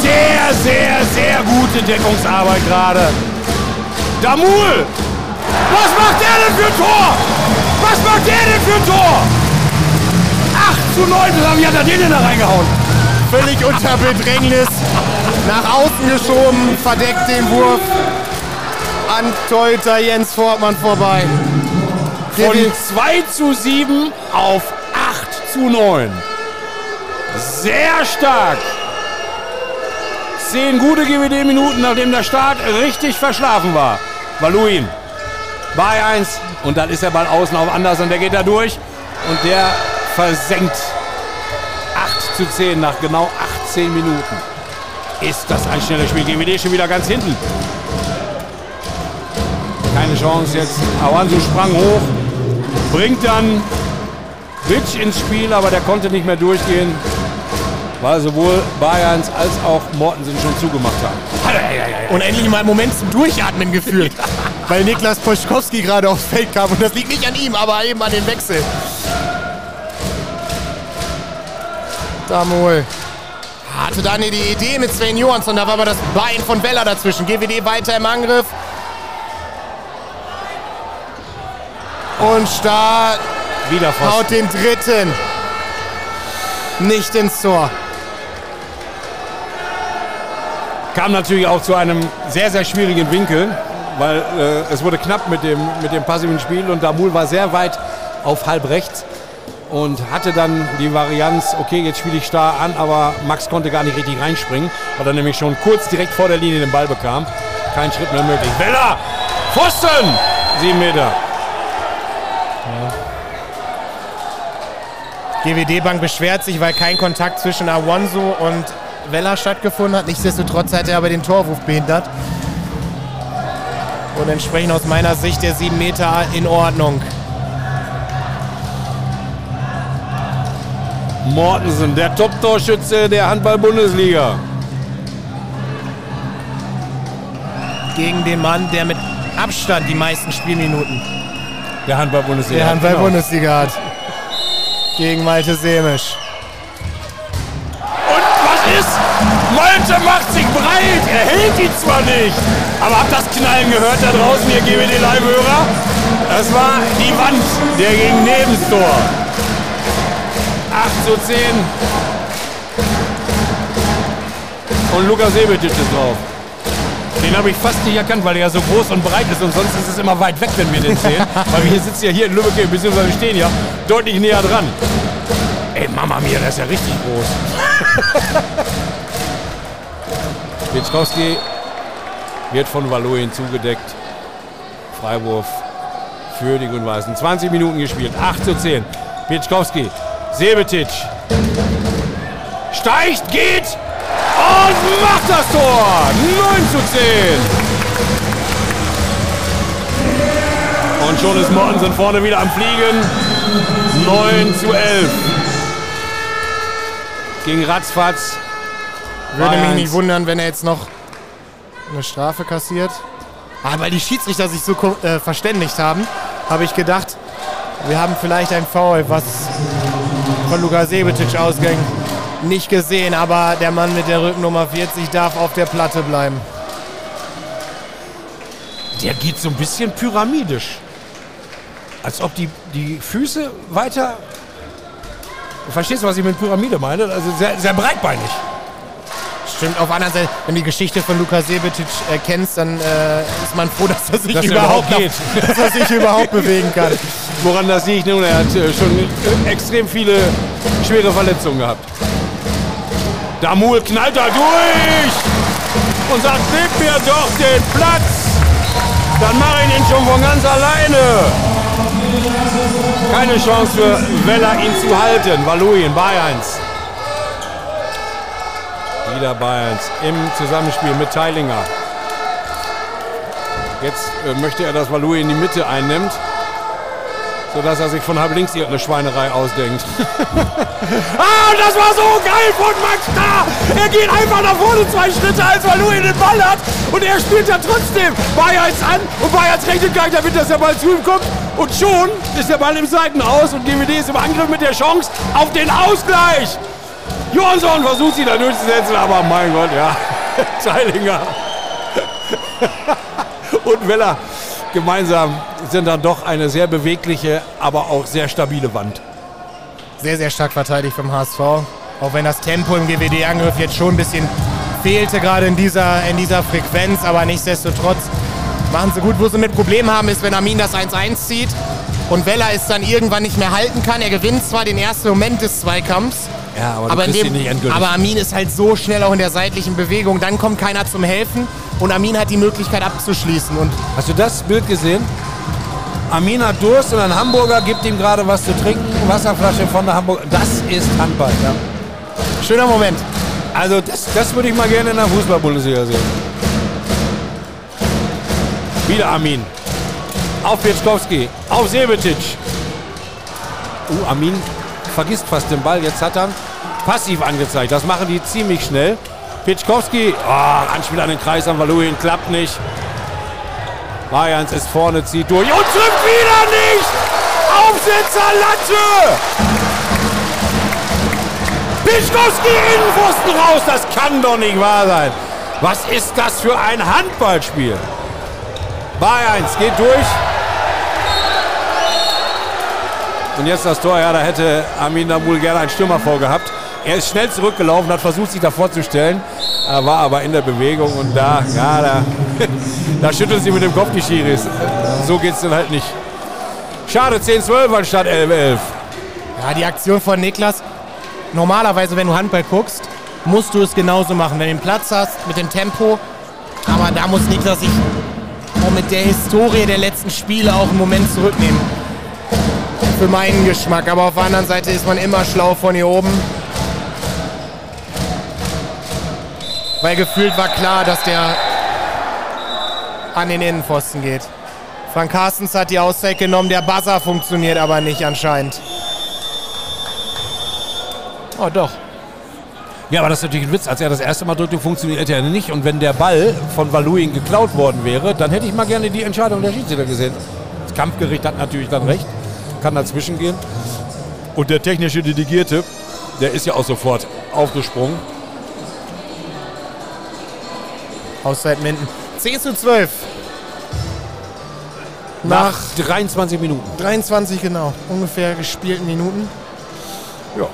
Sehr, sehr, sehr gute Deckungsarbeit gerade. Damul! Was macht der denn für ein Tor? Was macht der denn für ein Tor? 8 zu 9, wie hat er den denn da reingehauen? Völlig unter Bedrängnis nach außen geschoben, verdeckt den Wurf an Torhüter Jens Fortmann vorbei. Von 2 zu 7 auf 8 zu 9. Sehr stark. Zehn gute GWD-Minuten, nachdem der Start richtig verschlafen war. Valuin bei 1 und dann ist der Ball außen auf Anders und der geht da durch und der versenkt 8 zu 10 nach genau 18 Minuten. Ist das ein schnelles Spiel? GWD schon wieder ganz hinten. Keine Chance jetzt. Awansu sprang hoch, bringt dann Bitch ins Spiel, aber der konnte nicht mehr durchgehen, weil sowohl Bayerns als auch Mortensen schon zugemacht haben. Und endlich mal einen Moment zum Durchatmen gefühlt, [LAUGHS] weil Niklas Poschkowski gerade aufs Feld kam. Und das liegt nicht an ihm, aber eben an den Wechsel. Damol hatte dann die Idee mit Sven Johansson, da war aber das Bein von Weller dazwischen. GWD weiter im Angriff. Und Stahl Wieder haut den dritten nicht ins Tor. Kam natürlich auch zu einem sehr, sehr schwierigen Winkel, weil äh, es wurde knapp mit dem, mit dem passiven Spiel und Damul war sehr weit auf halb rechts und hatte dann die Varianz, okay, jetzt spiele ich starr an, aber Max konnte gar nicht richtig reinspringen, weil er nämlich schon kurz direkt vor der Linie den Ball bekam. Kein Schritt mehr möglich. Weller! Pfosten! Sieben Meter. Ja. GWD-Bank beschwert sich, weil kein Kontakt zwischen Awonso und Weller stattgefunden hat. Nichtsdestotrotz hat er aber den Torwurf behindert. Und entsprechend aus meiner Sicht der sieben Meter in Ordnung. Mortensen, der Top-Torschütze der Handball-Bundesliga. Gegen den Mann, der mit Abstand die meisten Spielminuten der Handball-Bundesliga, Handball genau. hat. gegen Malte Semisch. Und was ist? Malte macht sich breit. Er hält ihn zwar nicht. Aber habt das Knallen gehört da draußen, ihr GWD Live-Hörer? Das war die Wand, der gegen Nebenstor. 8 zu 10. Und Lukas Sebetic ist drauf. Den habe ich fast nicht erkannt, weil er ja so groß und breit ist und sonst ist es immer weit weg, wenn wir den sehen. [LAUGHS] weil wir sitzen ja hier in Lübeck, beziehungsweise wir stehen ja deutlich näher dran. Ey, Mama mia, der ist ja richtig groß. [LAUGHS] Witzkowski wird von Valoin zugedeckt. Freiwurf für die Grün-Weißen. 20 Minuten gespielt, 8 zu 10. Pieczkowski, Sebetic. Steigt, geht und macht das Tor. 9 zu 10. Und schon ist Mortensen vorne wieder am Fliegen. 9 zu 11. Gegen Ratzfatz. Würde mich 3-1. nicht wundern, wenn er jetzt noch eine Strafe kassiert. Ah, weil die Schiedsrichter sich so äh, verständigt haben, habe ich gedacht, wir haben vielleicht ein Foul, was von Luka Sebetic ausging. Nicht gesehen, aber der Mann mit der Rückennummer 40 darf auf der Platte bleiben. Der geht so ein bisschen pyramidisch. Als ob die, die Füße weiter. Verstehst du, was ich mit Pyramide meine? Also sehr, sehr breitbeinig. Stimmt, auf der anderen Seite, wenn du die Geschichte von Luka Sebetic äh, kennst, dann äh, ist man froh, dass er sich Dass er überhaupt, überhaupt noch- dass er sich überhaupt bewegen kann. Woran das liegt, nun, er hat äh, schon äh, extrem viele schwere Verletzungen gehabt. Damul knallt da durch und sagt, gib mir doch den Platz. Dann mache ich ihn schon von ganz alleine. Keine Chance für Weller, ihn zu halten. Valuin, Bayerns. Wieder Bayerns im Zusammenspiel mit Teilinger. Jetzt äh, möchte er, dass Valuin in die Mitte einnimmt sodass er sich von halb links irgendeine Schweinerei ausdenkt. [LAUGHS] ah, das war so geil von Max da! Er geht einfach nach vorne zwei Schritte, als Valuin den Ball hat und er spielt ja trotzdem Bayerns an und Bayerns rechnet gar nicht damit, dass der Ball zu ihm kommt und schon ist der Ball im Seitenaus und GWD ist im Angriff mit der Chance auf den Ausgleich. Johansson versucht sie da durchzusetzen, aber mein Gott, ja, [LAUGHS] Teilinger [LAUGHS] und Weller gemeinsam sind dann doch eine sehr bewegliche, aber auch sehr stabile Wand. Sehr, sehr stark verteidigt vom HSV. Auch wenn das Tempo im GWD-Angriff jetzt schon ein bisschen fehlte, gerade in dieser, in dieser Frequenz. Aber nichtsdestotrotz machen sie gut. Wo sie mit Problemen haben, ist, wenn Armin das 1-1 zieht und Weller es dann irgendwann nicht mehr halten kann. Er gewinnt zwar den ersten Moment des Zweikampfs, Ja, aber, aber, dem, aber Armin ist halt so schnell auch in der seitlichen Bewegung. Dann kommt keiner zum Helfen und Armin hat die Möglichkeit abzuschließen. Und Hast du das Bild gesehen? Armin hat Durst und ein Hamburger gibt ihm gerade was zu trinken, Wasserflasche von der Hamburg. Das ist Handball. Ja. schöner Moment. Also das, das würde ich mal gerne in der Fußball-Bundesliga sehen. Wieder Armin. Auf Pieczkowski. Auf Sebetic. Uh, Armin vergisst fast den Ball. Jetzt hat er passiv angezeigt. Das machen die ziemlich schnell. Pieczkowski. Oh, Anspiel an den Kreis an Valuin. Klappt nicht. Bayerns ist vorne, zieht durch und trifft wieder nicht. Aufsetzer Latte. Pischkowski Innenpfosten raus, das kann doch nicht wahr sein. Was ist das für ein Handballspiel? Bayerns geht durch. Und jetzt das Tor, ja, da hätte Amin Damul gerne einen Stürmer vorgehabt. Er ist schnell zurückgelaufen, hat versucht, sich davor zu stellen, war aber in der Bewegung und da, ja, da, [LAUGHS] da schütteln sie mit dem Kopf die Schiris. So geht's dann halt nicht. Schade, 10-12 anstatt 11-11. Ja, die Aktion von Niklas. Normalerweise, wenn du Handball guckst, musst du es genauso machen. Wenn du den Platz hast, mit dem Tempo. Aber da muss Niklas sich auch mit der Historie der letzten Spiele auch einen Moment zurücknehmen. Für meinen Geschmack. Aber auf der anderen Seite ist man immer schlau von hier oben. Weil gefühlt war klar, dass der an den Innenpfosten geht. Frank Carstens hat die Auszeit genommen, der Buzzer funktioniert aber nicht anscheinend. Oh doch. Ja, aber das ist natürlich ein Witz. Als er das erste Mal drückte, funktionierte er nicht. Und wenn der Ball von Valuin geklaut worden wäre, dann hätte ich mal gerne die Entscheidung der Schiedsrichter gesehen. Das Kampfgericht hat natürlich dann recht, kann dazwischen gehen. Und der technische Delegierte, der ist ja auch sofort aufgesprungen. Auszeit Minden. 10 zu 12. Nach 23 Minuten. 23 genau, ungefähr gespielten Minuten. Ja.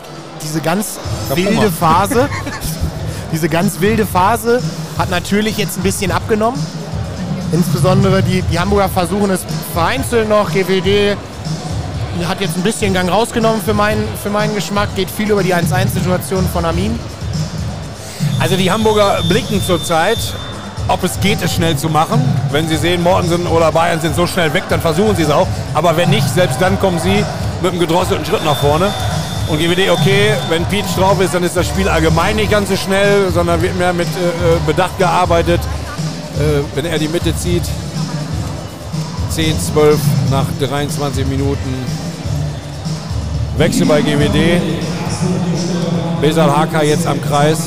Diese ganz hab wilde Hunger. Phase, [LAUGHS] diese ganz wilde Phase hat natürlich jetzt ein bisschen abgenommen. Insbesondere die, die Hamburger versuchen es vereinzelt noch. GWD hat jetzt ein bisschen Gang rausgenommen für meinen, für meinen Geschmack. Geht viel über die 1-1-Situation von Amin. Also die Hamburger blicken zurzeit, ob es geht, es schnell zu machen. Wenn sie sehen, Mortensen oder Bayern sind so schnell weg, dann versuchen sie es auch. Aber wenn nicht, selbst dann kommen sie mit einem gedrosselten Schritt nach vorne. Und GWD, okay, wenn Peach drauf ist, dann ist das Spiel allgemein nicht ganz so schnell, sondern wird mehr mit äh, äh, Bedacht gearbeitet. Äh, wenn er die Mitte zieht, 10, 12 nach 23 Minuten. Wechsel bei GWD. Besal Haka jetzt am Kreis.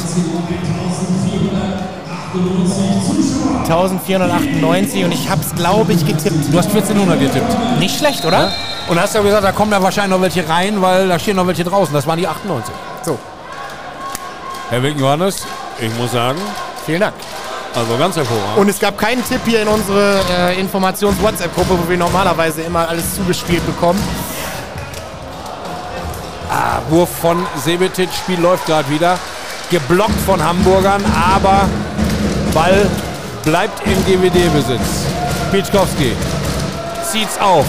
1498 und ich habe es, glaube ich, getippt. Du hast 1400 getippt. Nicht schlecht, oder? Und hast ja gesagt, da kommen ja wahrscheinlich noch welche rein, weil da stehen noch welche draußen. Das waren die 98. So, Herr Wilken Johannes, ich muss sagen, vielen Dank. also ganz hervorragend. Und es gab keinen Tipp hier in unsere äh, Informations-WhatsApp-Gruppe, wo wir normalerweise immer alles zugespielt bekommen. Wurf von Sebetic, Spiel läuft gerade wieder. Geblockt von Hamburgern, aber Ball bleibt im GWD-Besitz. Pitschkowski zieht's auf.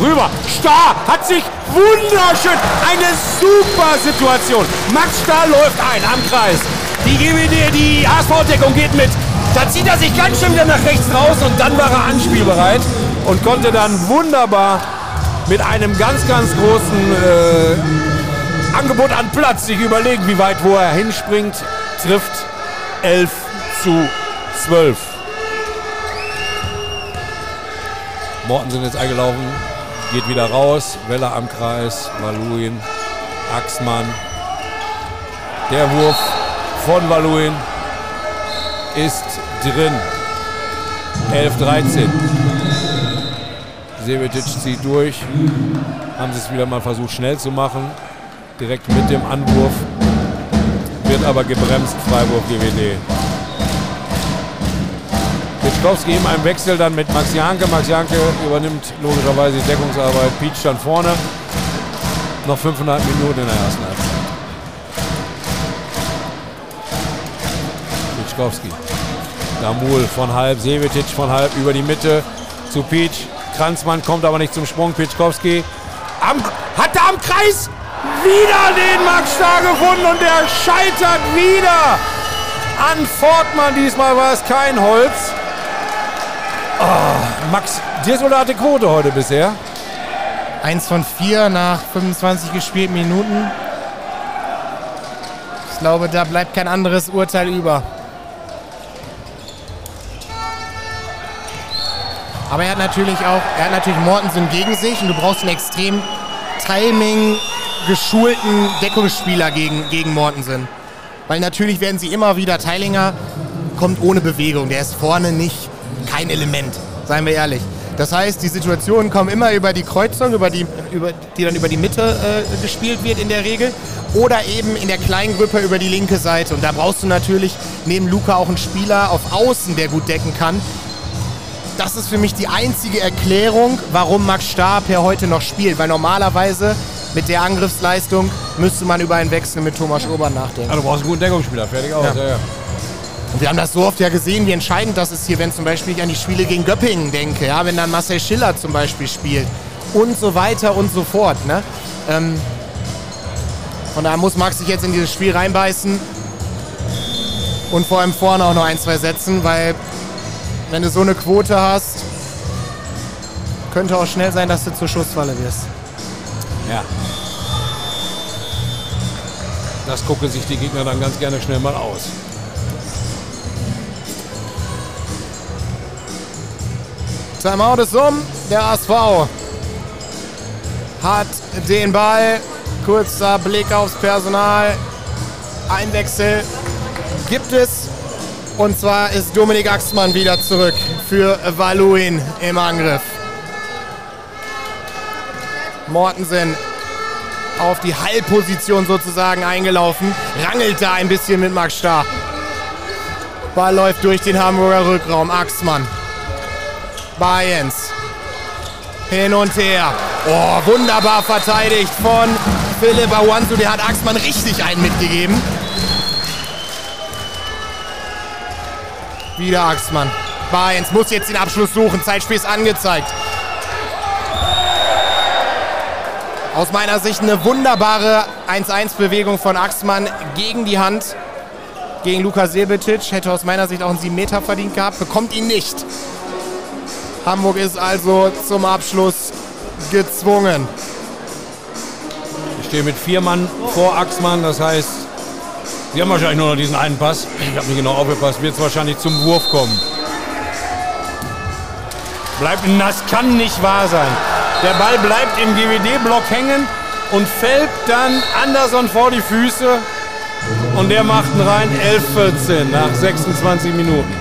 Rüber. Starr hat sich wunderschön. Eine super Situation. Max Starr läuft ein am Kreis. Die GWD, die HSV-Deckung geht mit. Da zieht er sich ganz schön wieder nach rechts raus und dann war er anspielbereit und konnte dann wunderbar mit einem ganz, ganz großen äh, Angebot an Platz sich überlegen, wie weit, wo er hinspringt, trifft 11 zu 12. Mortensen ist eingelaufen, geht wieder raus, Weller am Kreis, Valuin, Axmann. Der Wurf von Valuin ist drin. 11-13. Sevetic zieht durch. Haben sie es wieder mal versucht schnell zu machen. Direkt mit dem Anwurf. Wird aber gebremst. Freiburg GWD. Witkowski eben ein Wechsel dann mit Max Janke. Max Janke übernimmt logischerweise die Deckungsarbeit. Peach dann vorne. Noch 500 Minuten in der ersten Halbzeit. Pitschkowski. Damul von halb, Sevetic von halb über die Mitte zu Peach. Kranzmann kommt aber nicht zum Sprung. Pitschkowski hat er am Kreis wieder den Max Starr gefunden und der scheitert wieder an Fortmann. Diesmal war es kein Holz. Oh, Max, desolate Quote heute bisher. Eins von vier nach 25 gespielten Minuten. Ich glaube, da bleibt kein anderes Urteil über. Aber er hat natürlich auch, er hat natürlich Mortensen gegen sich und du brauchst einen extrem Timing geschulten Deckungsspieler gegen, gegen Mortensen. Weil natürlich werden sie immer wieder, Teilinger kommt ohne Bewegung, der ist vorne nicht kein Element, seien wir ehrlich. Das heißt, die Situationen kommen immer über die Kreuzung, über die, über, die dann über die Mitte äh, gespielt wird in der Regel. Oder eben in der kleinen Gruppe über die linke Seite. Und da brauchst du natürlich neben Luca auch einen Spieler auf Außen, der gut decken kann. Das ist für mich die einzige Erklärung, warum Max Starr per heute noch spielt. Weil normalerweise mit der Angriffsleistung müsste man über einen Wechsel mit Thomas Urban nachdenken. Also du brauchst einen guten Deckungsspieler. Fertig aus. Ja. Ja. Ja, Und wir haben das so oft ja gesehen, wie entscheidend das ist hier, wenn zum Beispiel ich an die Spiele gegen Göppingen denke, ja, wenn dann Marcel Schiller zum Beispiel spielt und so weiter und so fort. Ne? Ähm, von daher muss Max sich jetzt in dieses Spiel reinbeißen und vor allem vorne auch noch ein, zwei setzen, weil wenn du so eine Quote hast, könnte auch schnell sein, dass du zur Schussfalle wirst. ja. Das gucken sich die Gegner dann ganz gerne schnell mal aus. Timeout ist um. Der ASV hat den Ball. Kurzer Blick aufs Personal. Ein Wechsel gibt es. Und zwar ist Dominik Axmann wieder zurück für Valuin im Angriff. Mortensen auf die Hallposition sozusagen eingelaufen. Rangelt da ein bisschen mit Max Starr. Ball läuft durch den Hamburger Rückraum. Axmann. Bayens. Hin und her. Oh, wunderbar verteidigt von Philipp Awansu. Der hat Axmann richtig einen mitgegeben. Wieder Axmann. Bayens muss jetzt den Abschluss suchen. Zeitspiel ist angezeigt. Aus meiner Sicht eine wunderbare 1-1-Bewegung von Axmann gegen die Hand. Gegen Luka Sebetic. Hätte aus meiner Sicht auch einen 7 Meter verdient gehabt. Bekommt ihn nicht. Hamburg ist also zum Abschluss gezwungen. Ich stehe mit vier Mann vor Axmann. Das heißt, sie haben wahrscheinlich nur noch diesen einen Pass. Ich habe nicht genau aufgepasst. Wird es wahrscheinlich zum Wurf kommen. Bleibt, das kann nicht wahr sein. Der Ball bleibt im GWD-Block hängen und fällt dann Anderson vor die Füße. Und der macht einen rein 11-14 nach 26 Minuten.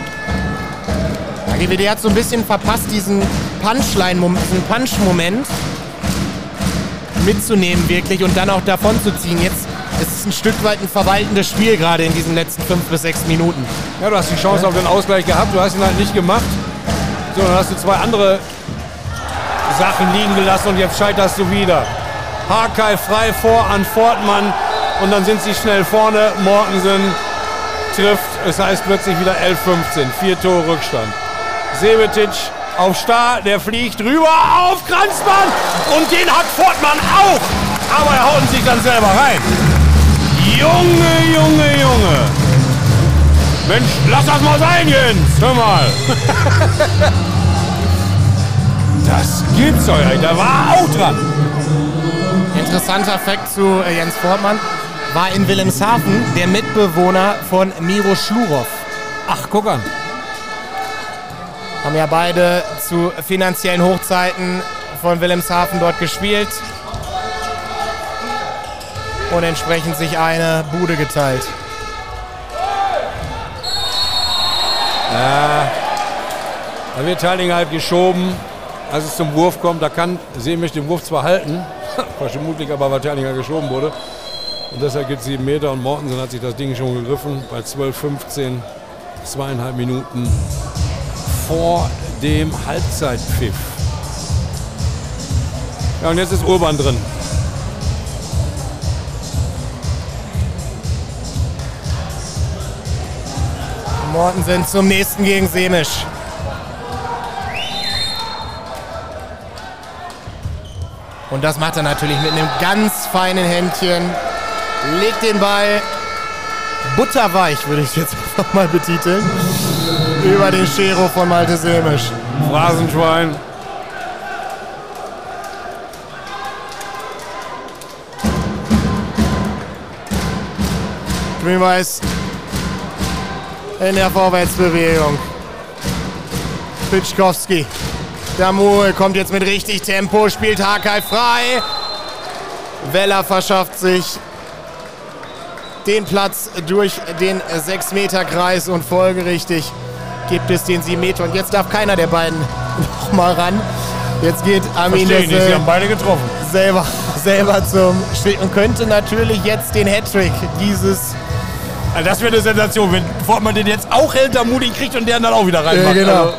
Der GWD hat so ein bisschen verpasst, diesen Punchline, diesen Punch-Moment mitzunehmen wirklich und dann auch davon zu ziehen. Jetzt ist es ein Stück weit ein verwaltendes Spiel gerade in diesen letzten fünf bis sechs Minuten. Ja, du hast die Chance auf den Ausgleich gehabt, du hast ihn halt nicht gemacht. So, dann hast du zwei andere Sachen liegen gelassen und jetzt scheiterst du wieder. Harkai frei vor an Fortmann und dann sind sie schnell vorne. Mortensen trifft, es heißt plötzlich wieder 11-15, vier Tore Rückstand. Sebetic auf Star, der fliegt rüber auf Kranzmann und den hat Fortmann auch, aber er haut sich dann selber rein. Junge, Junge, Junge. Mensch, lass das mal sein, Jens. Hör mal. [LAUGHS] Das gibt's doch nicht. Da war auch dran. Interessanter Fakt zu äh, Jens Fortmann. War in Wilhelmshaven der Mitbewohner von Miro Schlurow. Ach, guck an. Haben ja beide zu finanziellen Hochzeiten von Wilhelmshaven dort gespielt. Und entsprechend sich eine Bude geteilt. Ja, da wird Teilinger halt geschoben als es zum Wurf kommt, da kann Seemisch den Wurf zwar halten, [LAUGHS] vermutlich aber weil Terlinger geschoben wurde. Und deshalb gibt es sieben Meter und Mortensen hat sich das Ding schon gegriffen bei 12, 15, zweieinhalb Minuten vor dem Halbzeitpfiff. Ja, und jetzt ist Urban drin. Mortensen zum nächsten gegen Semisch. Und das macht er natürlich mit einem ganz feinen Händchen. Legt den Ball butterweich, würde ich jetzt [LAUGHS] einfach mal betiteln, über den Schero von Malte Semisch. Phrasenschwein. Grün-Weiß in der Vorwärtsbewegung. Pitschkowski Damul kommt jetzt mit richtig Tempo, spielt Hakai frei. Weller verschafft sich den Platz durch den 6-Meter-Kreis und folgerichtig gibt es den 7 Meter. Und jetzt darf keiner der beiden [LAUGHS] noch mal ran. Jetzt geht Armin Verstehe Sie haben beide getroffen. Selber, selber zum Spiel und könnte natürlich jetzt den Hattrick dieses also das wäre eine Sensation, wenn man den jetzt auch hält, da mutig kriegt und der dann auch wieder reinmacht. Ja, genau. Also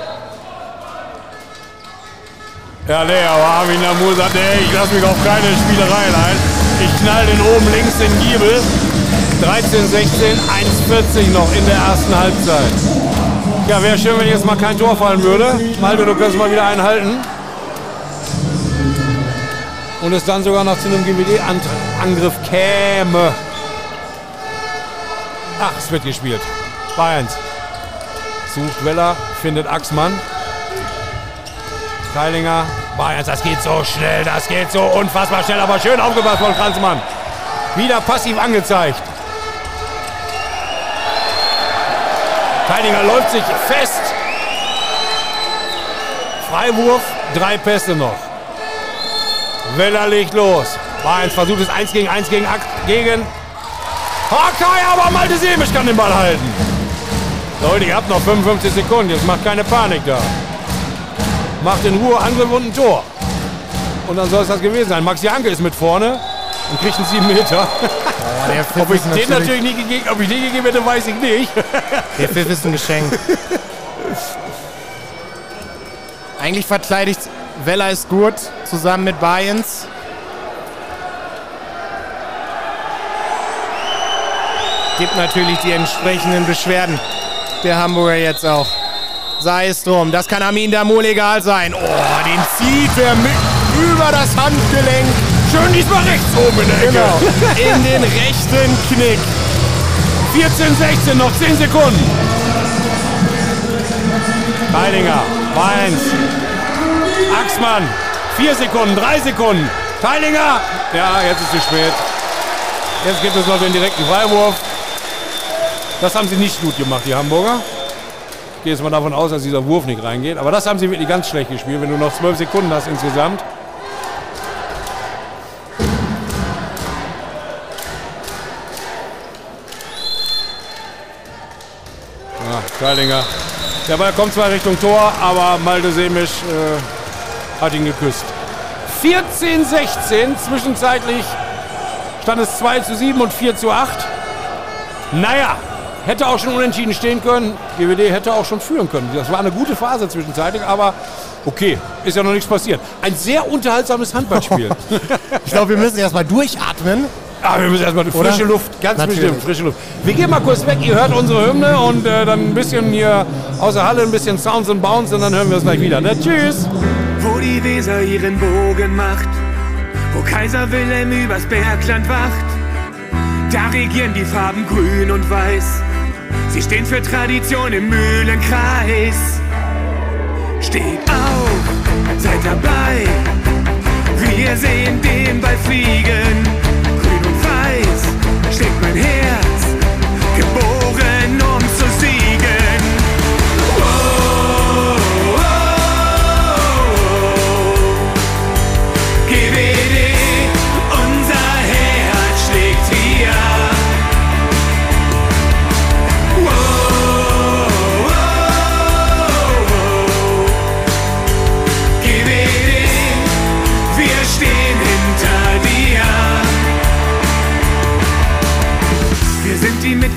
ja, nee, aber Armin Namur sagt, ey, ich lasse mich auf keine Spielereien ein. Ich knall den oben links in Giebel. 13, 16, 1,40 noch in der ersten Halbzeit. Ja, wäre schön, wenn jetzt mal kein Tor fallen würde. Malte, du kannst mal wieder einhalten. Und es dann sogar noch zu einem GWD-Angriff käme. Ach, es wird gespielt. Bayerns. Sucht Weller, findet Axmann. Teilinger. Bayerns, das geht so schnell, das geht so unfassbar schnell, aber schön aufgepasst von Kranzmann. Wieder passiv angezeigt. Teilinger läuft sich fest. Freiwurf, drei Pässe noch. Weller legt los. Bayerns versucht es 1 gegen 1 gegen, gegen Hakai, aber Malte Semisch kann den Ball halten. Leute, ihr habt noch 55 Sekunden, jetzt macht keine Panik da. Macht in Ruhe Angriff und ein Tor. Und dann soll es das gewesen sein. Max Janke ist mit vorne und kriegt einen 7 Meter. Pfiff [LAUGHS] Ob ich den natürlich, natürlich nie gegeben, ob ich den gegeben hätte, weiß ich nicht. [LAUGHS] der Pfiff ist ein Geschenk. [LAUGHS] Eigentlich verteidigt Weller ist gut, zusammen mit Bayens. Gibt natürlich die entsprechenden Beschwerden der Hamburger jetzt auch. Sei es drum, das kann Amin Damul egal sein. Oh, den zieht er mit über das Handgelenk. Schön diesmal rechts oben in der Ecke. Genau, [LAUGHS] in den rechten Knick. 14, 16, noch 10 Sekunden. Teidinger, Mainz. Axmann, 4 Sekunden, 3 Sekunden. Teidinger, ja, jetzt ist es spät. Jetzt gibt es noch den direkten Freiwurf. Das haben sie nicht gut gemacht, die Hamburger. Ich gehe jetzt mal davon aus, dass dieser Wurf nicht reingeht. Aber das haben sie wirklich ganz schlecht gespielt, wenn du noch 12 Sekunden hast insgesamt. Ja, Teilinger. Der Ball kommt zwar Richtung Tor, aber Malte Semisch äh, hat ihn geküsst. 14, 16. Zwischenzeitlich stand es 2 zu 7 und 4 zu 8. Naja, hätte auch schon unentschieden stehen können. GWD hätte auch schon führen können. Das war eine gute Phase zwischenzeitlich, aber okay, ist ja noch nichts passiert. Ein sehr unterhaltsames Handballspiel. [LAUGHS] Ich glaube, wir müssen erstmal durchatmen. Aber wir müssen erstmal frische Oder? Luft, ganz Natürlich. bestimmt frische Luft. Wir gehen mal kurz weg, ihr hört unsere Hymne und äh, dann ein bisschen hier aus der Halle ein bisschen Sounds und Bounce und dann hören wir uns gleich wieder. Ne? Tschüss! Wo die Weser ihren Bogen macht, wo Kaiser Wilhelm übers Bergland wacht, da regieren die Farben grün und weiß. Sie stehen für Tradition im Mühlenkreis. Steht auf, seid dabei. Wir sehen den Ball fliegen. Grün und weiß schlägt mein Herz,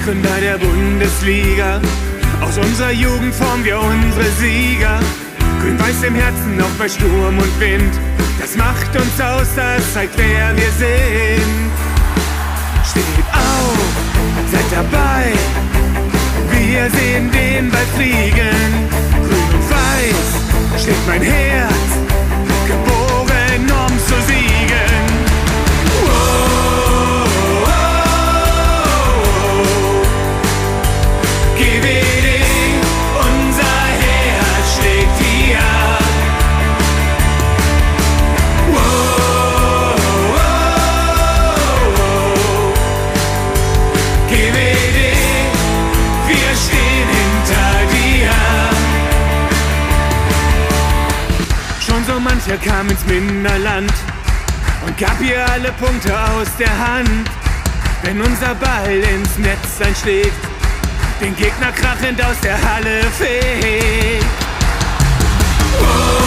die Mitgründer der Bundesliga. Aus unserer Jugend formen wir unsere Sieger. Grün-Weiß im Herzen, auch bei Sturm und Wind. Das macht uns aus, das zeigt, wer wir sind. Steht auf, seid dabei. Wir sehen den Ball fliegen. Grün und weiß schlägt mein Herz. Geboren, um zu siegen. Mancher kam ins Minderland und gab ihr alle Punkte aus der Hand. Wenn unser Ball ins Netz einschlägt, den Gegner krachend aus der Halle fegt. Oh,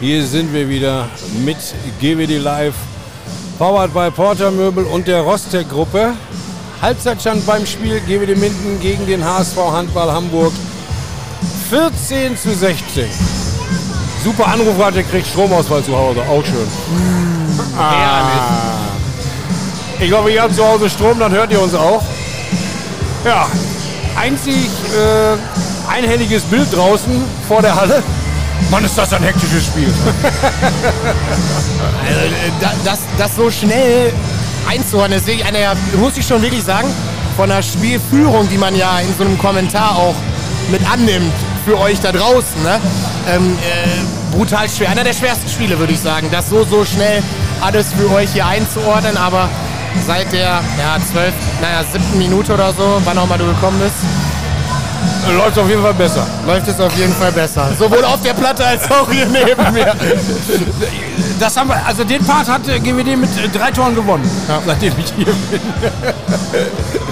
Hier sind wir wieder mit GWD Live, powered by Porter Möbel und der Rostec Gruppe. Halbzeitstand beim Spiel GWD Minden gegen den HSV Handball Hamburg 14 zu 16. Super Anrufrate, kriegt Stromausfall zu Hause, auch schön. Ah. Ich glaube, ihr habt zu Hause Strom, dann hört ihr uns auch. Ja, einzig äh, einhelliges Bild draußen vor der Halle. Mann, ist das ein hektisches Spiel. [LAUGHS] Also, äh, da- das, das so schnell ist wirklich eine, muss ich schon wirklich sagen, von der Spielführung, die man ja in so einem Kommentar auch mit annimmt für euch da draußen, ne? ähm, äh, brutal schwer. Einer der schwersten Spiele, würde ich sagen, das so, so schnell alles für euch hier einzuordnen, aber seit der ja, 12, naja, siebten Minute oder so, wann auch mal du gekommen bist, Läuft auf jeden Fall besser. läuft es auf jeden Fall besser. Sowohl auf der Platte als auch hier neben mir. Das haben wir, also den Part hat äh, GWD mit äh, drei Toren gewonnen, seitdem ich hier bin.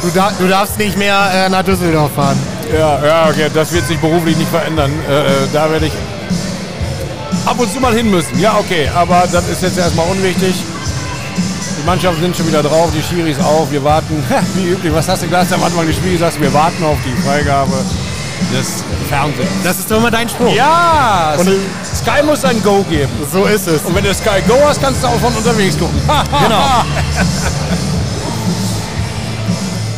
Du, dar du darfst nicht mehr äh, nach Düsseldorf fahren. Ja, ja, okay, das wird sich beruflich nicht verändern. Äh, äh, da werde ich ab und zu mal hin müssen. Ja, okay, aber das ist jetzt erstmal unwichtig. Die Mannschaften sind schon wieder drauf, die Schiris auch. Wir warten, [LAUGHS] wie üblich, was hast du gleich am Anfang des Spiels gesagt? Wir warten auf die Freigabe des Fernsehens. Das ist doch immer dein Spruch. Ja, Und- Sky muss ein Go geben. So ist es. Und wenn du Sky Go hast, kannst du auch von unterwegs gucken. [LAUGHS] Genau. [LAUGHS]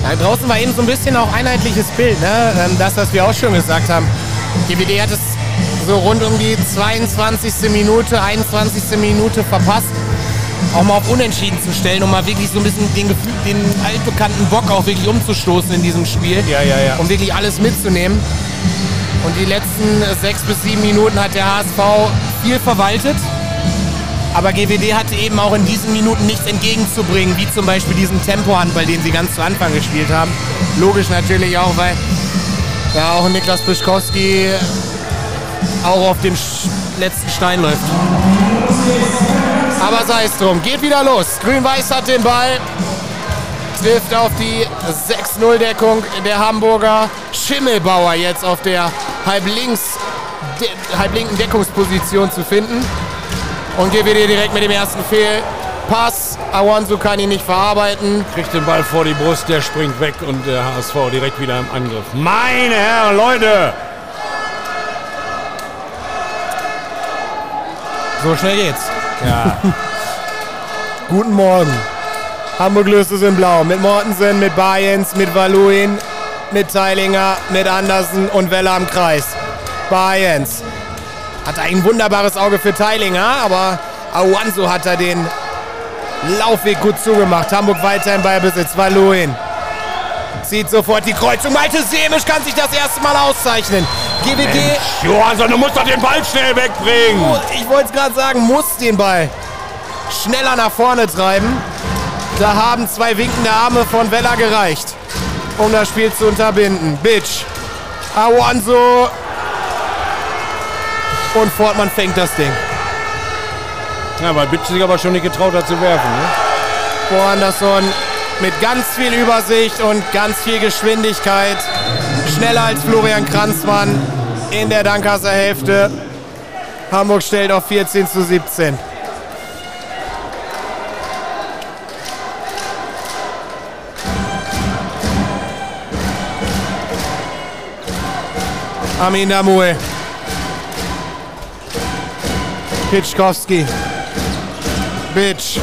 Ja, draußen war eben so ein bisschen auch einheitliches Bild, ne? Ähm, Das, was wir auch schon gesagt haben. GWD hat es so rund um die 22. Minute, 21. Minute verpasst, auch mal auf Unentschieden zu stellen, um mal wirklich so ein bisschen den, Gefühl, den altbekannten Bock auch wirklich umzustoßen in diesem Spiel. Ja, ja, ja. Um wirklich alles mitzunehmen. Und die letzten sechs bis sieben Minuten hat der HSV viel verwaltet. Aber GWD hatte eben auch in diesen Minuten nichts entgegenzubringen, wie zum Beispiel diesen Tempohandball, den sie ganz zu Anfang gespielt haben. Logisch natürlich auch, weil ja auch Niklas Bischkowski auch auf dem letzten Stein läuft. Aber sei es drum, geht wieder los. Grün-Weiß hat den Ball, trifft auf die 6-0-Deckung der Hamburger. Schimmelbauer jetzt auf der halblinks, de, halblinken Deckungsposition zu finden. Und GWD direkt mit dem ersten Fehlpass. Awansu kann ihn nicht verarbeiten. Kriegt den Ball vor die Brust, der springt weg und der HSV direkt wieder im Angriff. Meine Herren, Leute! So schnell geht's. Ja, Guten Morgen. Hamburg löst es in Blau. Mit Mortensen, mit Bayens, mit Valuin, mit Teilinger, mit Andersen und Weller am Kreis. Bayens hat ein wunderbares Auge für Teilinger, aber Awansu hat da den Laufweg gut zugemacht. Hamburg weiter im Ballbesitz. Valuin zieht sofort die Kreuzung. Malte Semisch kann sich das erste Mal auszeichnen. GWD, Johansson, du musst doch den Ball schnell wegbringen! ich wollte es gerade sagen, muss den Ball schneller nach vorne treiben. Da haben zwei winkende Arme von Vella gereicht, um das Spiel zu unterbinden. Bitch, Awanso und Fortmann fängt das Ding. Ja, weil Bitsch sich aber schon nicht getraut hat zu werfen. Ne? Bo Anderson mit ganz viel Übersicht und ganz viel Geschwindigkeit. Schneller als Florian Kranzmann in der Dankaser Hälfte. Hamburg stellt auf 14 zu 17. Amin Damue. Pitschkowski. Bitch.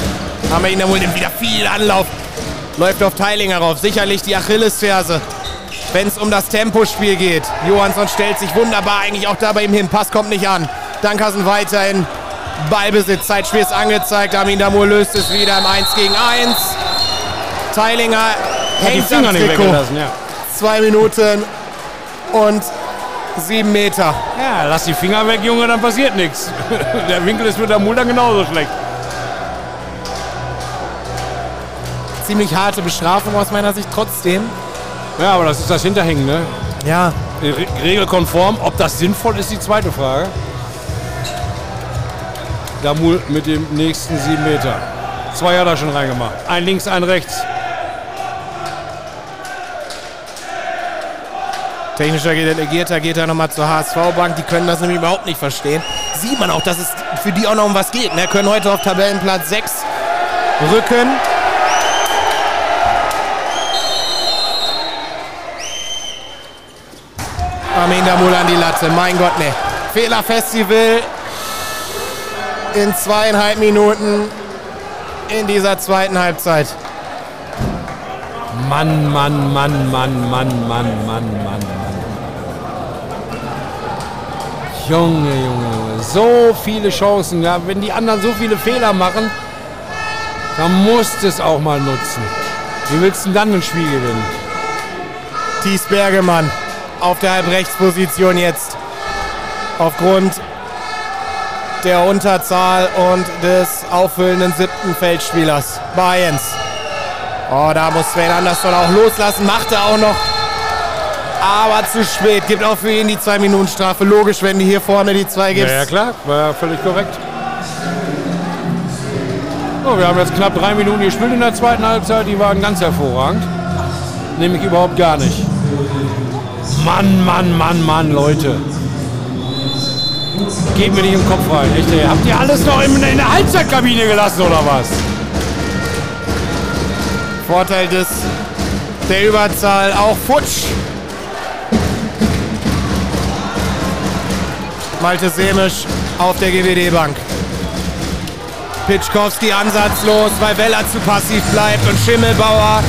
Amin Damue nimmt wieder viel Anlauf. Läuft auf Teilinger rauf. Sicherlich die Achillesferse. Wenn es um das Tempospiel geht. Johansson stellt sich wunderbar eigentlich auch da bei ihm hin. Pass kommt nicht an. Dankassen weiter in Ballbesitz. Zeitspiel ist angezeigt. Amin Damur löst es wieder im 1 gegen 1. Teilinger Hat die hängt Finger nicht weggelassen, ja. Zwei Minuten und Sieben Meter. Ja, lass die Finger weg, Junge, dann passiert nichts. [LAUGHS] Der Winkel ist mit der Mulder genauso schlecht. Ziemlich harte Bestrafung aus meiner Sicht trotzdem. Ja, aber das ist das Hinterhängen, ne? Ja. Re regelkonform. Ob das sinnvoll ist, die zweite Frage. Damul mit dem nächsten sieben Meter. Zwei hat er schon reingemacht. Ein links, ein rechts. Technischer Delegierter geht da nochmal zur HSV-Bank. Die können das nämlich überhaupt nicht verstehen. Sieht man auch, dass es für die auch noch um was geht. Ne? Können heute auf Tabellenplatz 6 rücken. Armin Damul an die Latte. Mein Gott, ne. Fehlerfestival in zweieinhalb Minuten in dieser zweiten Halbzeit. Mann, Mann, Mann, Mann, Mann, Mann, Mann, Mann, Mann. Junge, Junge, so viele Chancen. Ja, wenn die anderen so viele Fehler machen, dann musst du es auch mal nutzen. Wie willst du denn dann ein Spiel gewinnen? Thies Bergemann auf der Halbrechtsposition jetzt. Aufgrund der Unterzahl und des auffüllenden siebten Feldspielers. Bayens. Oh, da muss Sven Andersson auch loslassen. Macht er auch noch. Aber zu spät. Gibt auch für ihn die zwei Minuten Strafe. Logisch, wenn die hier vorne die zwei gibt. Ja, ja, klar, war völlig korrekt. So, wir haben jetzt knapp drei Minuten gespielt in der zweiten Halbzeit. Die waren ganz hervorragend. Nämlich überhaupt gar nicht. Mann, Mann, Mann, Mann, Leute. Geht mir nicht im Kopf rein. Echt, ey. Habt ihr alles noch in, in der Halbzeitkabine gelassen oder was? Vorteil des der Überzahl auch futsch. Malte Semisch auf der GWD-Bank. Pitschkowski ansatzlos, weil Weller zu passiv bleibt und Schimmelbauer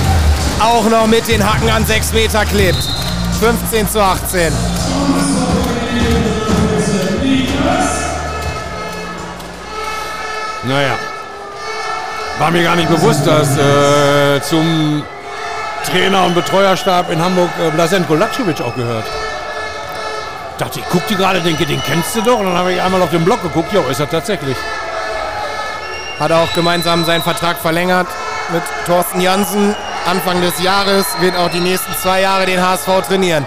auch noch mit den Hacken an 6 Meter klebt. 15 zu 18. Naja. War mir gar nicht bewusst, dass äh, zum Trainer und Betreuerstab in Hamburg äh, Blasenko Latschovic auch gehört. Dachte ich, guck die gerade, denke, den kennst du doch. Und dann habe ich einmal auf den Blog geguckt, ja, ist er tatsächlich. Hat auch gemeinsam seinen Vertrag verlängert mit Thorsten Jansen. Anfang des Jahres wird auch die nächsten zwei Jahre den HSV trainieren.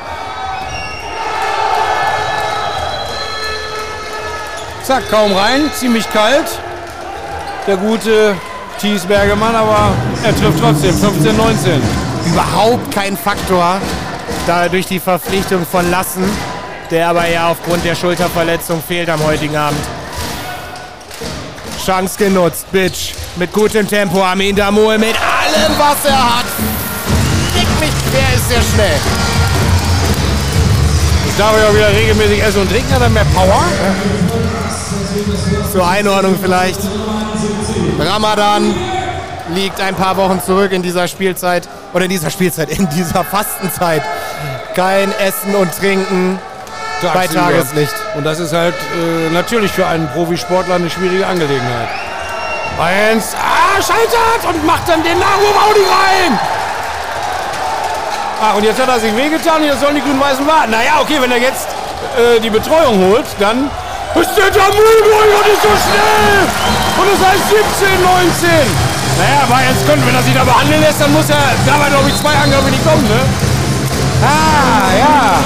Zack, kaum rein, ziemlich kalt. Der gute Thies Bergemann, aber er trifft trotzdem 15, 19. Überhaupt kein Faktor, da durch die Verpflichtung von Lassen, der aber ja aufgrund der Schulterverletzung fehlt am heutigen Abend. Chance genutzt, Bitch. Mit gutem Tempo, Armin Damul mit allem, was er hat. Fick mich, wer ist sehr schnell? Ich darf ja auch wieder regelmäßig essen und trinken, hat er mehr Power? Zur Einordnung vielleicht. Ramadan liegt ein paar Wochen zurück in dieser Spielzeit. Oder in dieser Spielzeit, in dieser Fastenzeit. Kein Essen und Trinken bei. Tageslicht. Und das ist halt äh, natürlich für einen Profisportler eine schwierige Angelegenheit. Bayerns, ah, scheitert und macht dann den Nachwurf nicht rein. Ah, und jetzt hat er sich wehgetan und jetzt sollen die Grün-Weißen warten. Naja, okay, wenn er jetzt äh, die Betreuung holt, dann ist der durch und ist so schnell. Und es heißt 17, 19. Naja, Bayerns könnte, wenn er sich da behandeln lässt, dann muss er dabei, glaube ich, zwei Angaben nicht kommen, ne? Ah, ja.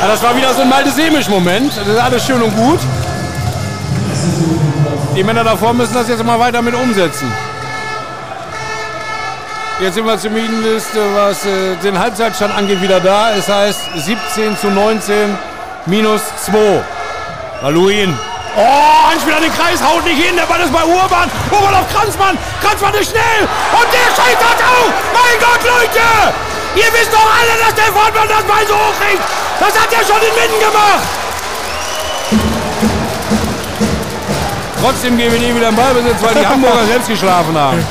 Ja, das war wieder so ein Malte Semisch-Moment. Das ist alles schön und gut. Die Männer davor müssen das jetzt mal weiter mit umsetzen. Jetzt sind wir zumindest, äh, was äh, den Halbzeitstand angeht, wieder da. Es heißt 17 zu 19 minus 2. Maluin. Oh, Anspiel an den Kreis, haut nicht hin. Der Ball ist bei Urban. Urban auf Kranzmann. Kranzmann ist schnell. Und der scheitert auch. Mein Gott, Leute. Ihr wisst doch alle, dass der Fortmann das Bein so hochkriegt. Das hat er schon in Minden gemacht. Trotzdem gehen wir nie wieder im Ballbesitz, weil die Hamburger selbst geschlafen haben.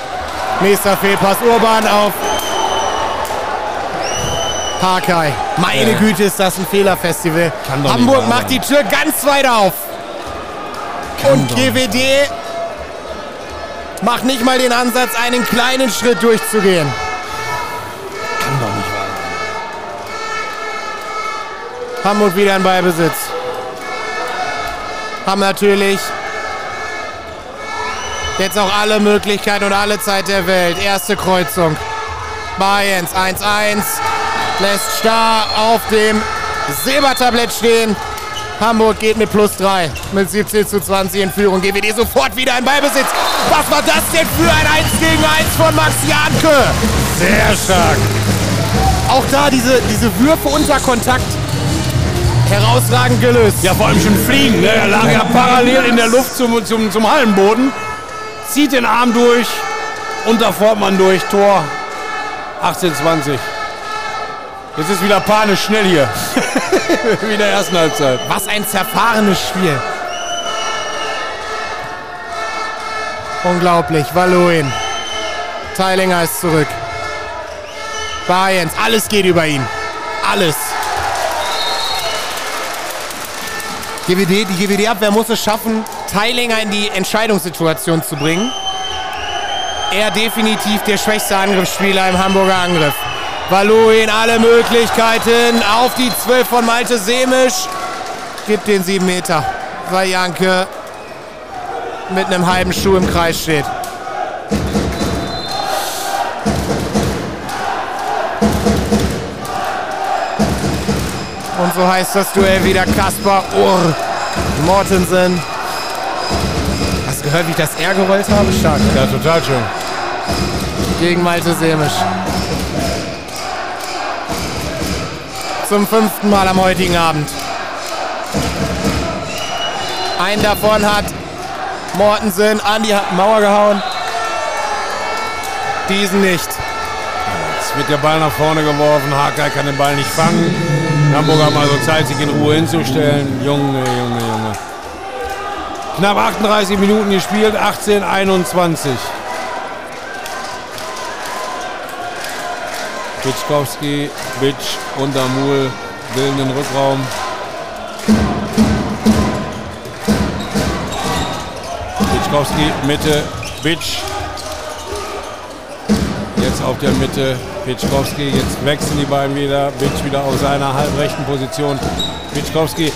[LAUGHS] Nächster Fehlpass Urban auf Parkei. Meine Ja. Güte, ist das ein Fehlerfestival. Kann Hamburg macht die Tür ganz weit auf. Und doch GWD macht nicht mal den Ansatz, einen kleinen Schritt durchzugehen. Kann doch nicht wahr sein. Hamburg wieder in Ballbesitz. Haben natürlich jetzt auch alle Möglichkeiten und alle Zeit der Welt. Erste Kreuzung. Bayerns 1-1. Lässt Star auf dem Silbertablett stehen. Hamburg geht mit plus 3 mit 17 zu 20 in Führung. GWD sofort wieder in Ballbesitz. Was war das denn für ein 1 gegen 1 von Max Janke? Sehr stark. Auch da diese, diese Würfe unter Kontakt. Herausragend gelöst. Ja, vor allem schon fliegen. Ne? Er lag ja parallel in der Luft zum, zum, zum Hallenboden. Zieht den Arm durch. Unter Fortmann durch. Tor 18-20. Jetzt ist wieder panisch schnell hier. [LAUGHS] Wie in der ersten Halbzeit. Was ein zerfahrenes Spiel. Unglaublich. Valoin. Teilinger ist zurück. Bayerns. Alles geht über ihn. Alles. GWD, die GWD-Abwehr muss es schaffen, Teilinger in die Entscheidungssituation zu bringen. Er definitiv der schwächste Angriffsspieler im Hamburger Angriff. Valuin alle Möglichkeiten auf die 12 von Malte Semisch. Gibt den 7 Meter, weil Janke mit einem halben Schuh im Kreis steht. Und so heißt das Duell wieder Kaspar Urr. Mortensen. Gehört, wie ich das R gerollt habe? Stark. Ja, total schön. Gegen Malte Semisch. Zum fünften Mal am heutigen Abend. Einen davon hat Mortensen an die Mauer gehauen. Diesen nicht. Jetzt wird der Ball nach vorne geworfen. Hakai kann den Ball nicht fangen. Hamburg haben also Zeit, sich in Ruhe hinzustellen. Junge, Junge, Junge. Knapp 38 Minuten gespielt, 18, 21. Bitschkowski, Bitsch und Damul bilden den Rückraum. Bitschkowski, Mitte, Bitsch. Jetzt auf der Mitte Bitschkowski. Jetzt wechseln die beiden wieder. Bitsch wieder auf seiner halbrechten Position. Bitschkowski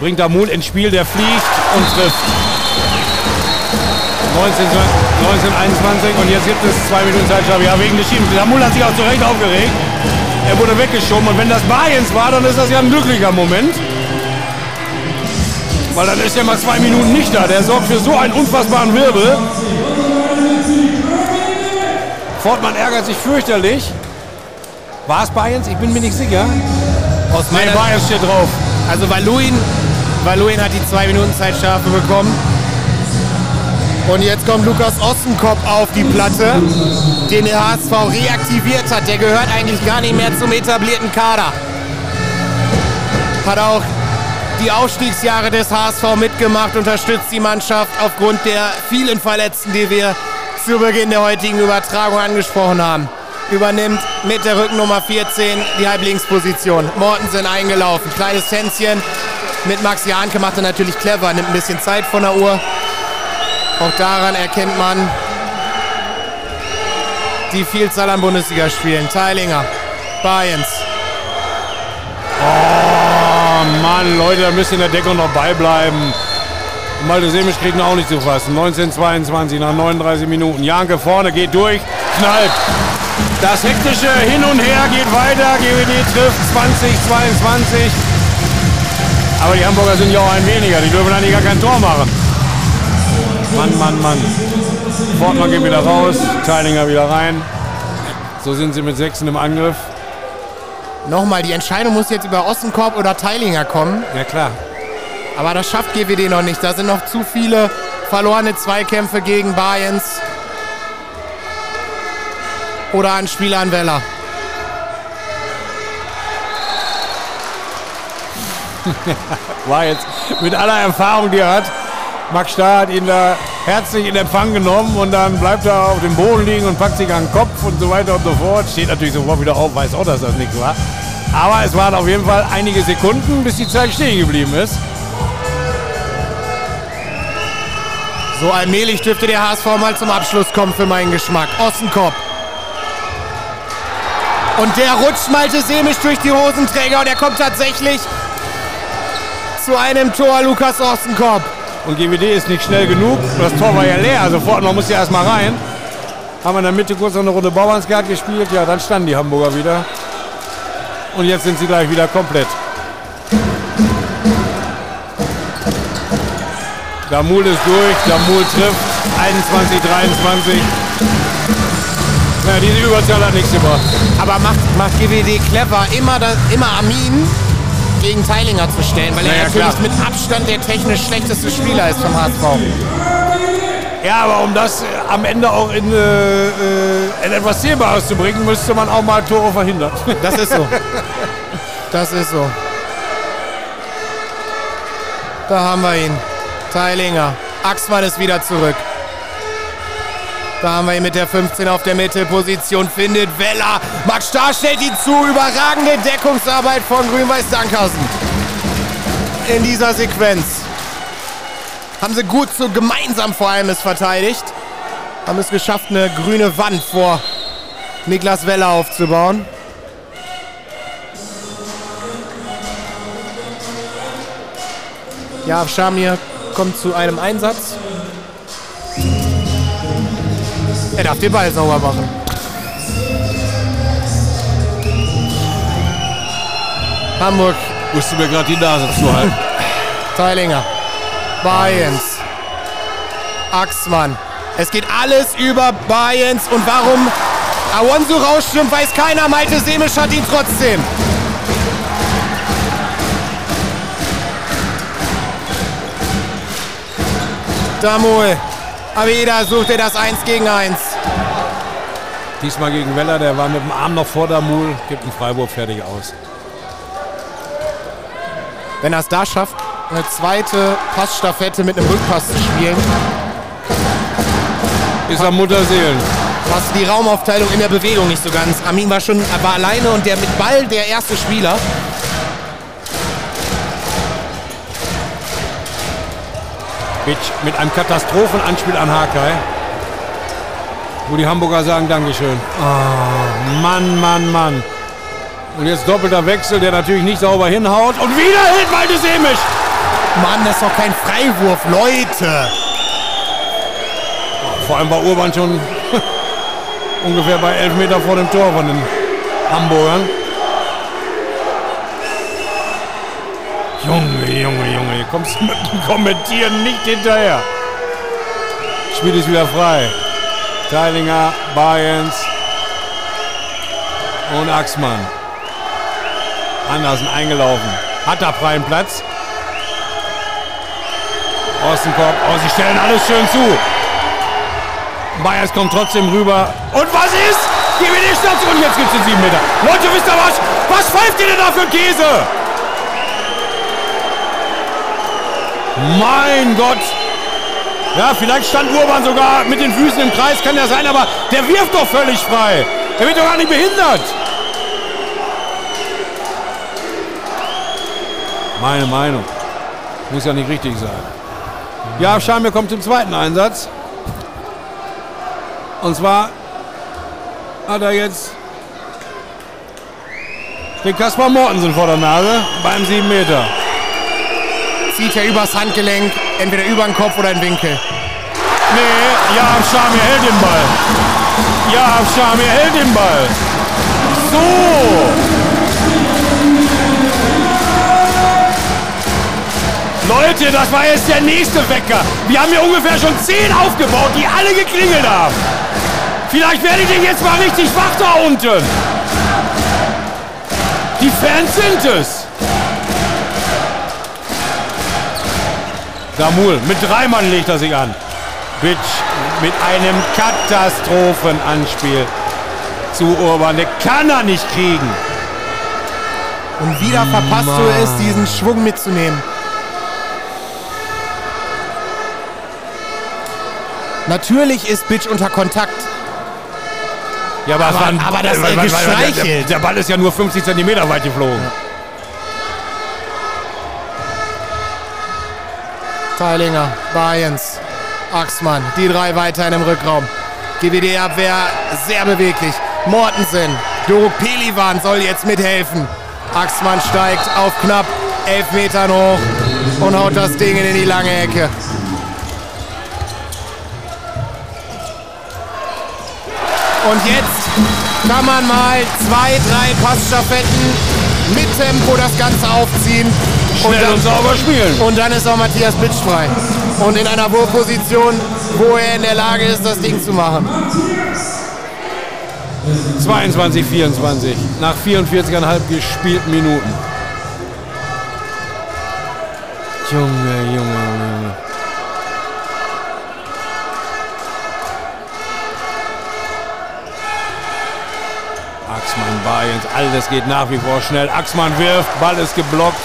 bringt Damul ins Spiel, der fliegt und trifft. 19, 19, 21 und jetzt gibt es zwei Minuten Zeitstrafe. Ja, wegen des Schiebens. Damul hat sich auch zu Recht aufgeregt. Er wurde weggeschoben und wenn das Bayerns war, dann ist das ja ein glücklicher Moment. Weil dann ist er mal zwei Minuten nicht da. Der sorgt für so einen unfassbaren Wirbel. Fortmann ärgert sich fürchterlich. War es Bayerns? Ich bin mir nicht sicher. Aus Nee, meiner Bayerns steht drauf. Also Valuin, Valuin hat die zwei Minuten Zeitstrafe bekommen. Und jetzt kommt Lukas Ossenkopf auf die Platte, den der HSV reaktiviert hat. Der gehört eigentlich gar nicht mehr zum etablierten Kader. Hat auch die Aufstiegsjahre des HSV mitgemacht, unterstützt die Mannschaft aufgrund der vielen Verletzten, die wir zu Beginn der heutigen Übertragung angesprochen haben. Übernimmt mit der Rückennummer 14 die Halblinksposition. Mortensen eingelaufen. Kleines Tänzchen mit Max Janke macht er natürlich clever, nimmt ein bisschen Zeit von der Uhr. Auch daran erkennt man die Vielzahl an Bundesligaspielen. Teilinger, Bayerns. Oh Mann, Leute, da müsst in der Deckung noch beibleiben. Malte Semisch kriegt ihn auch nicht zu fassen. 1922 nach 39 Minuten. Janke vorne geht durch, knallt. Das hektische Hin und Her geht weiter. GWD trifft 2022. Aber die Hamburger sind ja auch ein weniger. Die dürfen eigentlich gar kein Tor machen. Mann, Mann, Mann. Fortmann geht wieder raus. Teilinger wieder rein. So sind sie mit Sechsen im Angriff. Nochmal, die Entscheidung muss jetzt über Ossenkorb oder Teilinger kommen. Ja klar. Aber das schafft GWD noch nicht. Da sind noch zu viele verlorene Zweikämpfe gegen Bayerns. Oder ein Spieler an Weller. [LAUGHS] war jetzt mit aller Erfahrung, die er hat. Max Starr hat ihn da herzlich in Empfang genommen und dann bleibt er auf dem Boden liegen und packt sich an den Kopf und so weiter und so fort. Steht natürlich sofort wieder auf, weiß auch, dass das nichts war. Aber es waren auf jeden Fall einige Sekunden, bis die Zeit stehen geblieben ist. So allmählich dürfte der HSV mal zum Abschluss kommen für meinen Geschmack. Ossenkopf. Und der rutscht Malte Semisch durch die Hosenträger und er kommt tatsächlich zu einem Tor Lukas Ostenkopf. Und GWD ist nicht schnell genug. Das Tor war ja leer, sofort noch muss ja erstmal rein. Haben wir in der Mitte kurz noch eine Runde Bauernsgard gespielt. Ja, dann standen die Hamburger wieder. Und jetzt sind sie gleich wieder komplett. Damul ist durch, Damul trifft 21, 23. Ja, diese Überzahl hat nichts gebracht. Aber macht, macht GWD clever, immer, da, immer Armin gegen Teilinger zu stellen, weil er natürlich klar. mit Abstand der technisch schlechteste Spieler ist vom HSV. Ja, aber um das äh, am Ende auch in, äh, äh, in etwas Zählbares zu bringen, müsste man auch mal Tore verhindern. [LAUGHS] Das ist so. Das ist so. Da haben wir ihn. Teilinger. Axmann ist wieder zurück. Da haben wir ihn mit der 15 auf der Mittelposition. Findet Weller. Max Starr stellt ihn zu. Überragende Deckungsarbeit von Grün-Weiß Dankhausen. In dieser Sequenz. Haben sie gut so gemeinsam vor allem es verteidigt. Haben es geschafft, eine grüne Wand vor Niklas Weller aufzubauen. Ja, Shamir kommt zu einem Einsatz. Er darf den Ball sauber machen. Hamburg, Musste mir gerade die Nase zuhalten. [LAUGHS] Teilinger, Bayens, Axmann. Es geht alles über Bayens und warum Awonsu rausstürmt, weiß keiner. Malte Semisch hat ihn trotzdem. Damol. Aveda sucht er das 1 gegen 1. Diesmal gegen Weller, der war mit dem Arm noch vor Damul, gibt einen Freiwurf fertig aus. Wenn er es da schafft, eine zweite Passstaffette mit einem Rückpass zu spielen, Ist am Mutterseelen. passt die Raumaufteilung in der Bewegung nicht so ganz. Armin war schon war alleine und der mit Ball der erste Spieler. Bitch mit einem Katastrophenanspiel an Hakai. Wo die Hamburger sagen Dankeschön. Oh, Mann, Mann, Mann. Und jetzt doppelter Wechsel, der natürlich nicht sauber hinhaut. Und wieder hält Malte Semisch. Mann, das ist doch kein Freiwurf, Leute. Vor allem war Urban schon [LAUGHS] ungefähr bei 11 Meter vor dem Tor von den Hamburgern. Junge, Junge, Junge, kommst du mit dem Kommentieren nicht hinterher. Spiel ist wieder frei. Teilinger, Bayens und Axmann. Andersen eingelaufen. Hat da freien Platz. Ostenkopf. Oh, sie stellen alles schön zu. Bayers kommt trotzdem rüber. Und was ist? GWD-Station. Jetzt gibt es den 7 Meter. Leute, wisst ihr was? Was pfeift ihr denn da für Käse? Mein Gott. Ja, vielleicht stand Urban sogar mit den Füßen im Kreis, kann ja sein, aber der wirft doch völlig frei. Der wird doch gar nicht behindert. Meine Meinung. Muss ja nicht richtig sein. Ja, Schamir kommt zum zweiten Einsatz. Und zwar hat er jetzt den Kaspar Mortensen vor der Nase beim 7 Meter. Zieht er übers Handgelenk, entweder über den Kopf oder in den Winkel. Nee, ja, Schamir hält den Ball. Ja, Schamir hält den Ball. So. Leute, das war jetzt der nächste Wecker. Wir haben hier ungefähr schon zehn aufgebaut, die alle geklingelt haben. Vielleicht werde ich den jetzt mal richtig wach da unten. Die Fans sind es. Damul, mit drei Mann legt er sich an. Bitch mit einem Katastrophenanspiel zu Urban. Der kann er nicht kriegen. Und wieder verpasst du es, diesen Schwung mitzunehmen. Natürlich ist Bitch unter Kontakt. Ja, aber, Aber- aber das, äh, weil- weil- weil- geschmeichelt. Der, der Ball ist ja nur 50 Zentimeter weit geflogen. Teilinger, Bayens, Axmann, die drei weiterhin im Rückraum. GWD-Abwehr sehr beweglich. Mortensen, Doruk Pelivan soll jetzt mithelfen. Axmann steigt auf knapp elf Metern hoch und haut das Ding in die lange Ecke. Und jetzt kann man mal zwei, drei Passstaffetten mit Tempo das Ganze aufziehen. Schnell und, dann, und sauber spielen. Und dann ist auch Matthias Bitsch frei. Und in einer Wurfposition, wo er in der Lage ist, das Ding zu machen. 22, 24. Nach 44,5 gespielten Minuten. Junge, Junge, Junge. Axmann, Bayerns, alles geht nach wie vor schnell. Axmann wirft, Ball ist geblockt,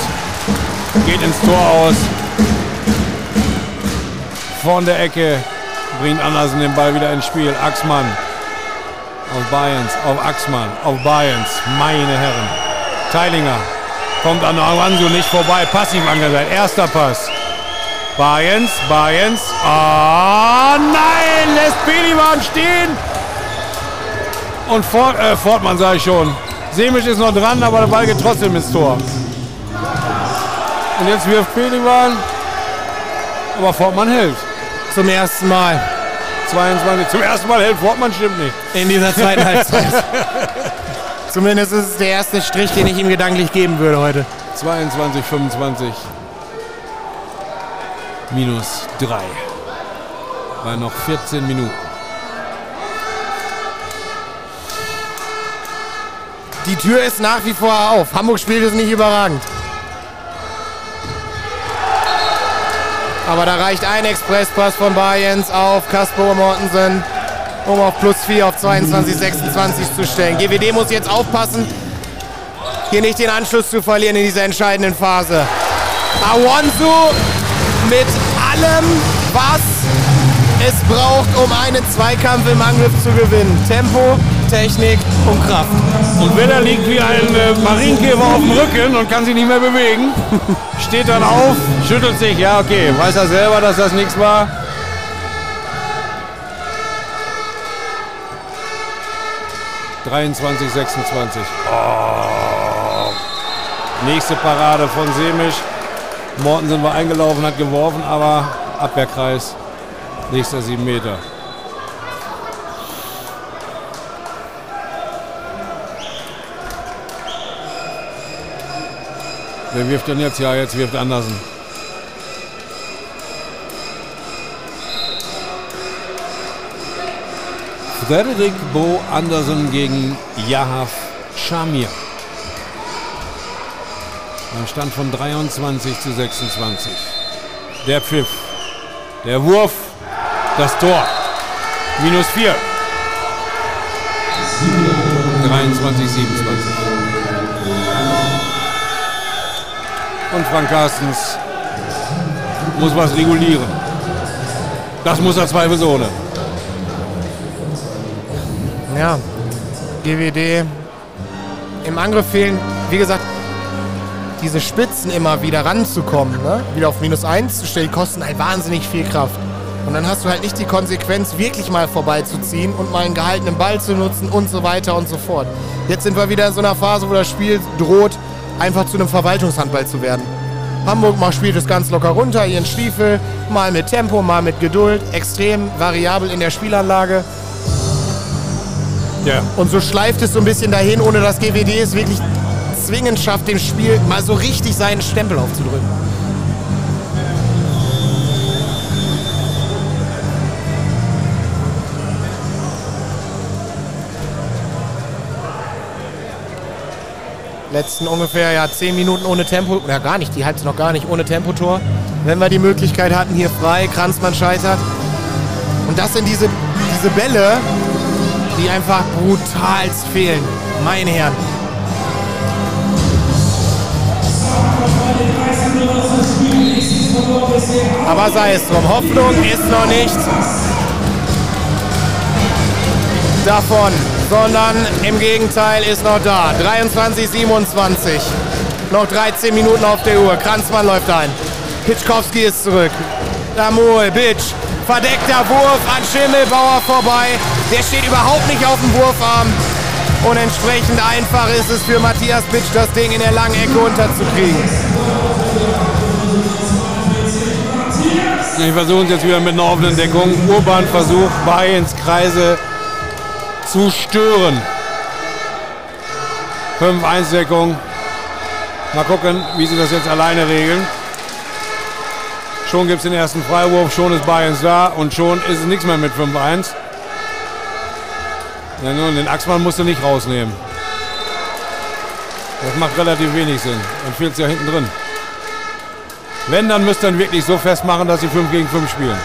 geht ins Tor aus. Von der Ecke bringt Andersen den Ball wieder ins Spiel. Axmann auf Bayerns, auf Axmann, auf Bayerns, meine Herren. Teilinger kommt an Aranzo nicht vorbei, passiv angesagt. Erster Pass. Bayerns, Bayerns. Ah, oh, nein, lässt Belivan stehen. Und Fort, äh, Fortmann ich schon. Semisch ist noch dran, aber der Ball geht trotzdem ins Tor. Und jetzt wirft Pelivan. Aber Fortmann hält. Zum ersten Mal. 22. Zum ersten Mal hält Fortmann, stimmt nicht. In dieser zweiten [LAUGHS] Halbzeit. Zumindest ist es der erste Strich, den ich ihm gedanklich geben würde heute. 22, 25. Minus 3. Bei noch 14 Minuten. Die Tür ist nach wie vor auf. Hamburg spielt es nicht überragend. Aber da reicht ein Expresspass von Bayerns auf Kasper Mortensen, um auf plus 4 auf 22, 26 zu stellen. GWD muss jetzt aufpassen, hier nicht den Anschluss zu verlieren in dieser entscheidenden Phase. Awansu mit allem, was es braucht, um einen Zweikampf im Angriff zu gewinnen. Tempo, Technik und Kraft. Und wenn er liegt wie ein äh, Marienkäfer auf dem Rücken und kann sich nicht mehr bewegen, [LAUGHS] steht dann auf, schüttelt sich, ja okay, weiß er selber, dass das nichts war. ...23, 26. Oh. Nächste Parade von Semisch. Mortensen war eingelaufen, hat geworfen, aber Abwehrkreis. Nächster 7 Meter. Wer wirft denn jetzt? Ja, jetzt wirft Andersen. Frederik Bo Andersen gegen Yahaf Shamir. Ein Stand von 23 zu 26. Der Pfiff. Der Wurf. Das Tor. Minus 4. 23, 27. und Frank Carstens muss was regulieren. Das muss er zweifelsohne. Ja, GWD im Angriff fehlen, wie gesagt, diese Spitzen immer wieder ranzukommen, ne? wieder auf minus 1 zu stellen, kosten halt wahnsinnig viel Kraft. Und dann hast du halt nicht die Konsequenz, wirklich mal vorbeizuziehen und mal einen gehaltenen Ball zu nutzen und so weiter und so fort. Jetzt sind wir wieder in so einer Phase, wo das Spiel droht, einfach zu einem Verwaltungshandball zu werden. Hamburg mal spielt es ganz locker runter, ihren Stiefel, mal mit Tempo, mal mit Geduld, extrem variabel in der Spielanlage. Ja. Und so schleift es so ein bisschen dahin, ohne dass GWD es wirklich zwingend schafft, dem Spiel mal so richtig seinen Stempel aufzudrücken. Letzten ungefähr ja, 10 Minuten ohne Tempo, oder gar nicht, die Halbzeit noch gar nicht, ohne Tempotor. Wenn wir die Möglichkeit hatten, hier frei, Kranzmann scheitert. Und das sind diese, diese Bälle, die einfach brutalst fehlen. Meine Herren. Aber sei es drum, Hoffnung ist noch nicht davon sondern im Gegenteil ist noch da. 23:27. Noch 13 Minuten auf der Uhr. Kranzmann läuft ein. Pitschkowski ist zurück. Damul, Bitch. Verdeckter Wurf an Schimmelbauer vorbei. Der steht überhaupt nicht auf dem Wurfarm. Und entsprechend einfach ist es für Matthias Bitsch, das Ding in der langen Ecke unterzukriegen. Ich versuche es jetzt wieder mit einer offenen Deckung. Urban Versuch, Bayerns Kreise zu stören. 5-1-Deckung. Mal gucken, wie sie das jetzt alleine regeln. Schon gibt es den ersten Freiwurf, schon ist Bayerns da und schon ist es nichts mehr mit 5-1. Ja, nun, den Axmann musst du nicht rausnehmen. Das macht relativ wenig Sinn. Dann fehlt es ja hinten drin. Wenn, dann müsst ihr ihn wirklich so festmachen, dass sie 5 gegen 5 spielen.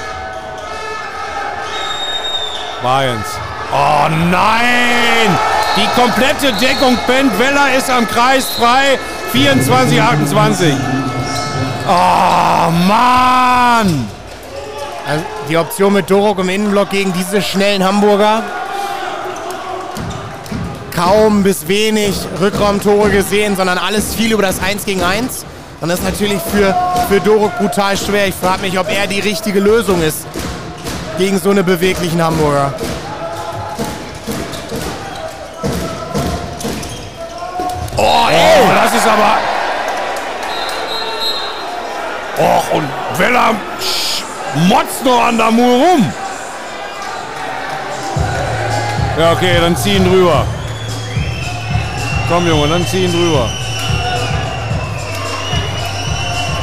Bayerns. Oh nein! Die komplette Deckung pennt. Weller ist am Kreis frei. 24, 28. Oh Mann! Also die Option mit Dorok im Innenblock gegen diese schnellen Hamburger. Kaum bis wenig Rückraumtore gesehen, sondern alles viel über das 1 gegen 1. Und das ist natürlich für, für Dorok brutal schwer. Ich frage mich, ob er die richtige Lösung ist gegen so eine beweglichen Hamburger. Oh, ey, das ist aber. Och, und Weller motzt noch an der Mur rum. Ja, okay, dann zieh ihn drüber. Komm, Junge, dann zieh ihn drüber.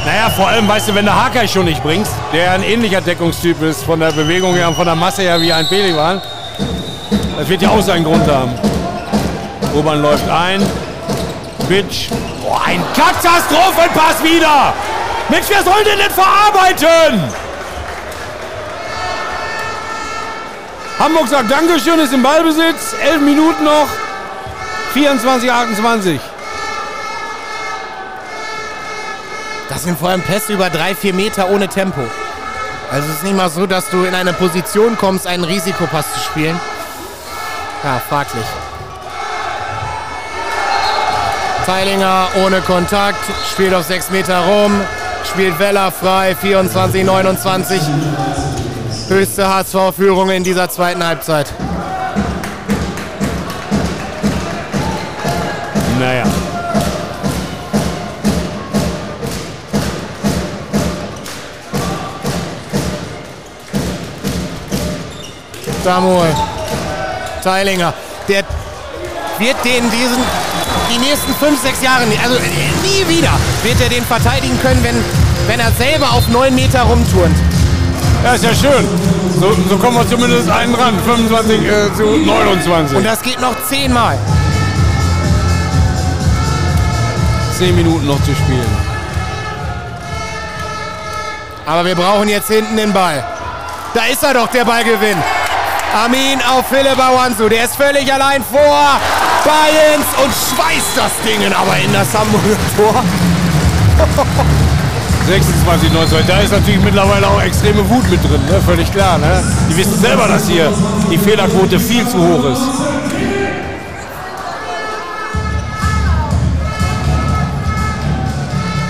Naja, vor allem, weißt du, wenn der Hakai schon nicht bringst, der ein ähnlicher Deckungstyp ist, von der Bewegung her und von der Masse her wie ein Pelivan, das wird ja auch seinen Grund haben. Urban läuft ein. Bitch. Oh, ein Katastrophenpass wieder. Mensch, wer soll denn denn verarbeiten? Hamburg sagt Dankeschön, ist im Ballbesitz. Elf Minuten noch. 24, 28. Das sind vor allem Pässe über drei, vier Meter ohne Tempo. Also es ist nicht mal so, dass du in eine Position kommst, einen Risikopass zu spielen. Ja, fraglich. Teilinger ohne Kontakt, spielt auf sechs Meter rum, spielt Weller frei, 24, 29. Höchste HSV-Führung in dieser zweiten Halbzeit. Naja. Samuel. Teilinger. Der wird den diesen die nächsten fünf, sechs Jahre, also nie wieder wird er den verteidigen können, wenn, wenn er selber auf neun Meter rumturnt. Ja, ist ja schön. So, so kommen wir zumindest einen ran. 25 äh, zu 29. Und das geht noch zehnmal. Zehn Minuten noch zu spielen. Aber wir brauchen jetzt hinten den Ball. Da ist er doch, der Ballgewinn. Amin auf Philipp Awansu. Der ist völlig allein vor Bayerns und schweißt das Ding aber in das Hamburger Tor. [LAUGHS] 26, 19. Da ist natürlich mittlerweile auch extreme Wut mit drin, ne? völlig klar. Ne? Die wissen selber, dass hier die Fehlerquote viel zu hoch ist.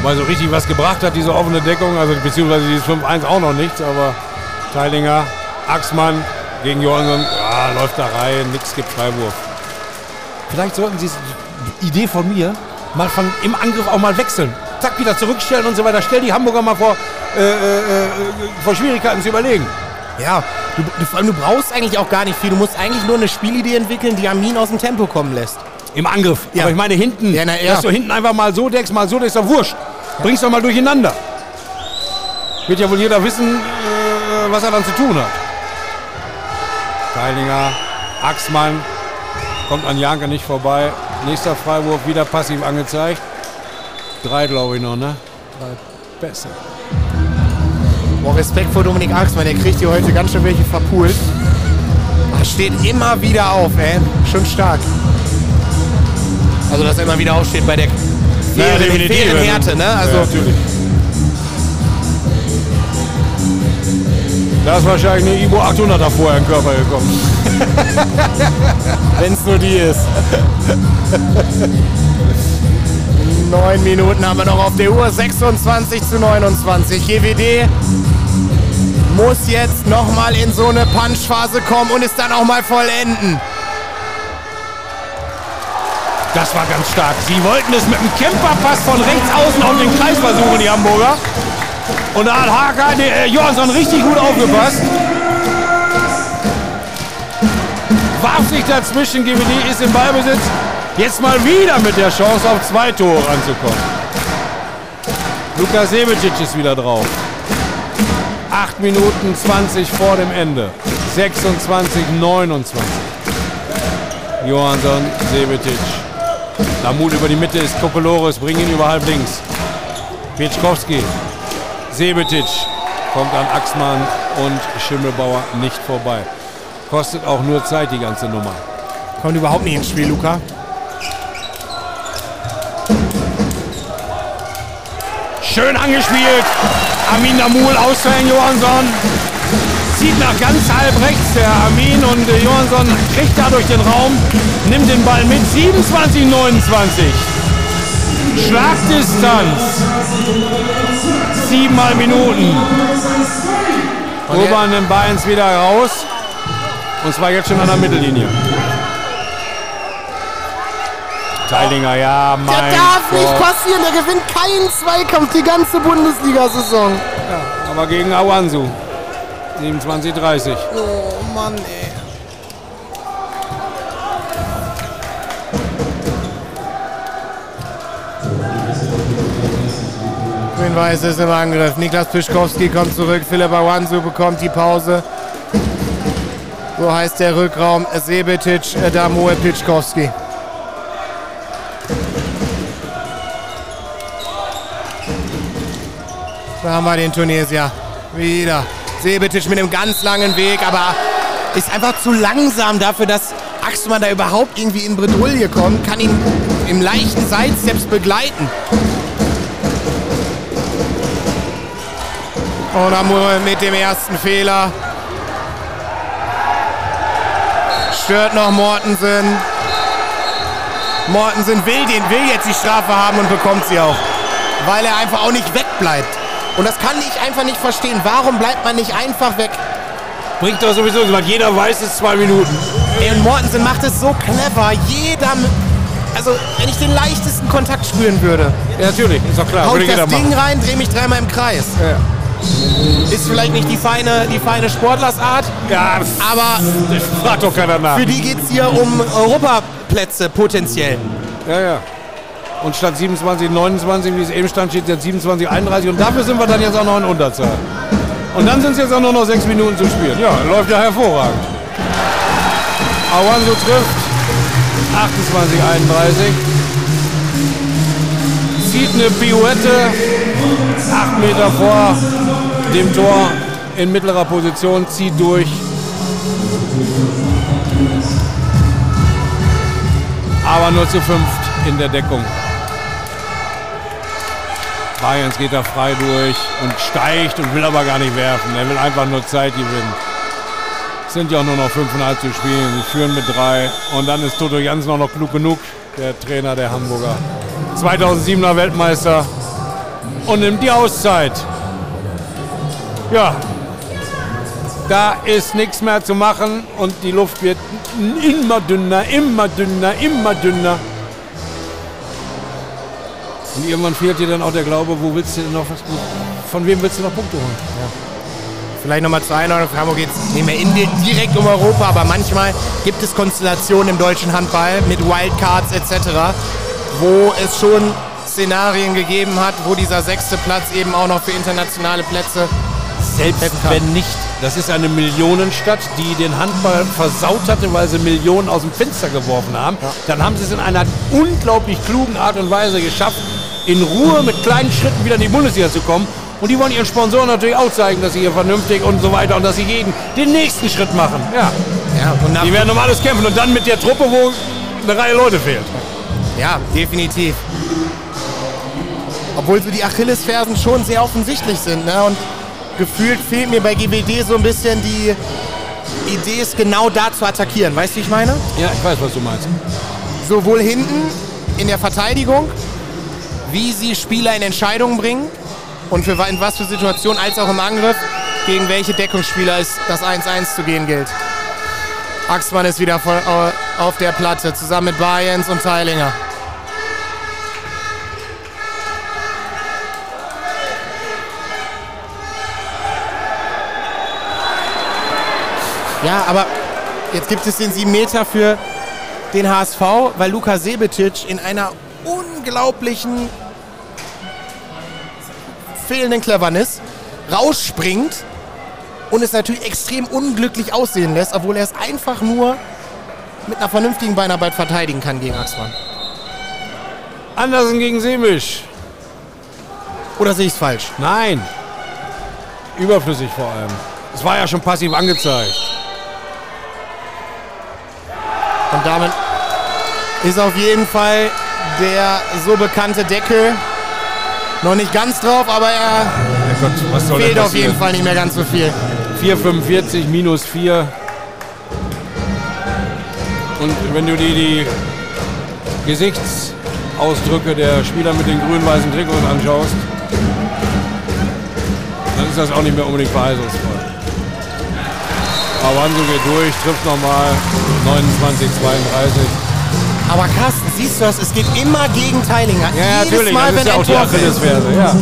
Weil so richtig was gebracht hat, diese offene Deckung, also beziehungsweise dieses 5-1 auch noch nichts, aber Teilinger, Axmann gegen Johansson, ja, läuft da rein, nichts gibt Freiwurf. Vielleicht sollten Sie, Idee von mir, mal von, im Angriff auch mal wechseln. Zack, wieder zurückstellen und so weiter. Stell die Hamburger mal vor, äh, äh, äh vor Schwierigkeiten zu überlegen. Ja, du, du, du, brauchst eigentlich auch gar nicht viel. Du musst eigentlich nur eine Spielidee entwickeln, die Amin aus dem Tempo kommen lässt. Im Angriff. Ja. Aber ich meine hinten, ja, na, ja. dass du hinten einfach mal so deckst, mal so, das ist doch wurscht. Ja. Bringst doch mal durcheinander. Wird ja wohl jeder wissen, äh, was er dann zu tun hat. Teilinger, Axmann, Kommt an Janke nicht vorbei. Nächster Freiwurf wieder passiv angezeigt. Drei, glaube ich, noch, ne? Drei besser. Boah, Respekt vor Dominik Axmann, der kriegt hier heute ganz schön welche verpult. Er steht immer wieder auf, ey. Schon stark. Also, dass er immer wieder aufsteht bei der naja, fairen Härte, ne? Also, ja, natürlich. Da ist wahrscheinlich eine Ibo 800er vorher in den Körper gekommen. [LAUGHS] Wenn es nur die ist. Neun Minuten haben wir noch auf der Uhr. 26 zu 29. GWD muss jetzt nochmal in so eine Punchphase kommen und es dann auch mal vollenden. Das war ganz stark. Sie wollten es mit dem Camperpass von rechts außen auf den Kreis versuchen, die Hamburger. Und da hat Hakan, äh, Johansson richtig gut aufgepasst. Warf sich dazwischen, GWD ist im Ballbesitz. Jetzt mal wieder mit der Chance auf zwei Tore anzukommen. Luka Sebecic ist wieder drauf. 8 Minuten 20 vor dem Ende. 26, 29. Johansson, Sebetic. Lamut über die Mitte ist Kokolores, bring ihn über halb links. Pieczkowski, Sebetic kommt an Axmann und Schimmelbauer nicht vorbei. Kostet auch nur Zeit, die ganze Nummer. Kommt überhaupt nicht ins Spiel, Luca. Schön angespielt. Armin Damul ausfällen Johansson. Zieht nach ganz halb rechts der Armin und äh, Johansson kriegt dadurch den Raum, nimmt den Ball mit. 27, 29. Schlagdistanz. Siebenmal Minuten. Urban nimmt Bayerns wieder raus. Und zwar jetzt schon an der Mittellinie. Teilinger, ja, mein Der darf Gott. nicht passieren. Der gewinnt keinen Zweikampf die ganze Bundesliga-Saison. Aber gegen Awansu. 27, 30. Oh Mann, ey. Grün-Weiß ist im Angriff. Niklas Pischkowski kommt zurück. Philipp Awansu bekommt die Pause. So heißt der Rückraum. Sebetic, Damoe, Pischkowski. Da haben wir den Tunesier. Wieder. Sebetic mit einem ganz langen Weg, aber ist einfach zu langsam dafür, dass Axmann da überhaupt irgendwie in Bredouille kommt. Kann ihn im leichten Sidesteps begleiten. Und Amur mit dem ersten Fehler. Stört noch Mortensen. Mortensen will den, will jetzt die Strafe haben und bekommt sie auch. Weil er einfach auch nicht wegbleibt. Und das kann ich einfach nicht verstehen. Warum bleibt man nicht einfach weg? Bringt doch sowieso weil jeder weiß, es zwei Minuten. Ey, und Mortensen macht es so clever. Jeder, also wenn ich den leichtesten Kontakt spüren würde, Ja, natürlich, ist doch klar. hau ich das machen. Ding rein, drehe mich dreimal im Kreis. Ist vielleicht nicht die feine, die feine Sportlersart, Ja, aber das fragt doch keiner nach. für die geht es hier um Europaplätze potenziell. Ja, ja. Und statt 27, 29, wie es eben stand, steht jetzt 27, 31. Und dafür sind wir dann jetzt auch noch in Unterzahl. Und dann sind es jetzt auch nur noch sechs Minuten zu spielen. Ja, läuft ja hervorragend. Awanso trifft. 28, 31. Zieht eine Pirouette. Acht Meter vor dem Tor in mittlerer Position. Zieht durch. Aber nur zu fünft in der Deckung. Bayerns geht da frei durch und steigt und will aber gar nicht werfen. Er will einfach nur Zeit gewinnen. Es sind ja auch nur noch fünfeinhalb zu spielen. Sie führen mit drei. Und dann ist Toto Jansen auch noch klug genug, der Trainer der Hamburger. 2007er Weltmeister und nimmt die Auszeit. Ja, da ist nichts mehr zu machen und die Luft wird immer dünner, immer dünner, immer dünner. Und irgendwann fehlt dir dann auch der Glaube, wo willst du denn noch was, von wem willst du noch Punkte holen? Vielleicht nochmal zur Einordnung. Für Hamburg geht es nicht mehr in, direkt um Europa, aber manchmal gibt es Konstellationen im deutschen Handball mit Wildcards etc., wo es schon Szenarien gegeben hat, wo dieser sechste Platz eben auch noch für internationale Plätze Selbst wenn nicht. Das ist eine Millionenstadt, die den Handball versaut hatte, weil sie Millionen aus dem Fenster geworfen haben. Dann haben sie es in einer unglaublich klugen Art und Weise geschafft, in Ruhe mit kleinen Schritten wieder in die Bundesliga zu kommen. Und die wollen ihren Sponsoren natürlich auch zeigen, dass sie hier vernünftig und so weiter und dass sie jeden den nächsten Schritt machen. Ja, Ja, die werden um alles kämpfen und dann mit der Truppe, wo eine Reihe Leute fehlt. Ja, definitiv. Obwohl so die Achillesfersen schon sehr offensichtlich sind. Ne? Und gefühlt fehlt mir bei GWD so ein bisschen die Idee, es genau da zu attackieren. Weißt du, wie ich meine? Ja, ich weiß, was du meinst. sowohl hinten in der Verteidigung, wie sie Spieler in Entscheidungen bringen und für in was für Situationen, als auch im Angriff, gegen welche Deckungsspieler es das 1-1 zu gehen gilt. Axmann ist wieder voll, au- auf der Platte, zusammen mit Bayens und Teilinger. Ja, aber jetzt gibt es den 7 Meter für den HSV, weil Luka Sebetic in einer unglaublichen fehlenden Cleverness rausspringt und es natürlich extrem unglücklich aussehen lässt, obwohl er es einfach nur mit einer vernünftigen Beinarbeit verteidigen kann gegen Axmann. Andersen gegen Semisch. Oder sehe ich es falsch? Nein. Überflüssig vor allem. Es war ja schon passiv angezeigt. Und damit ist auf jeden Fall der so bekannte Deckel noch nicht ganz drauf, aber er Gott, was soll fehlt auf jeden? Fall nicht mehr ganz so viel. 4,45 minus 4. Und wenn du dir die Gesichtsausdrücke der Spieler mit den grün-weißen Trikots anschaust, dann ist das auch nicht mehr unbedingt verheißungsvoll. Aber Hanso geht durch, trifft nochmal 29, 32. Aber Carsten, siehst du das? Es geht immer gegen Teilinger. Ja, Jedes natürlich, Mal, das ist wenn ja auch die. Achillesferse. Ja.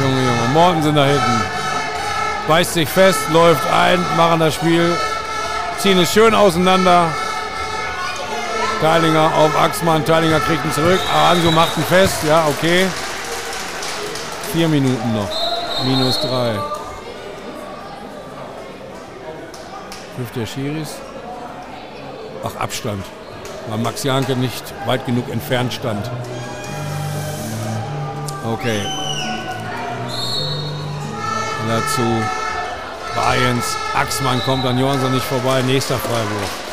Junge, Junge, Mortensen da hinten. Beißt sich fest, läuft ein, machen das Spiel, ziehen es schön auseinander. Teilinger auf Axmann, Teilinger kriegt ihn zurück. Aranso macht ihn fest, ja, okay. Vier Minuten noch. Minus drei. Prüft der Schiris. Ach, Abstand. Weil Max Janke nicht weit genug entfernt stand. Okay. Dazu Bayerns. Axmann kommt an Johansson nicht vorbei. Nächster Freiburg.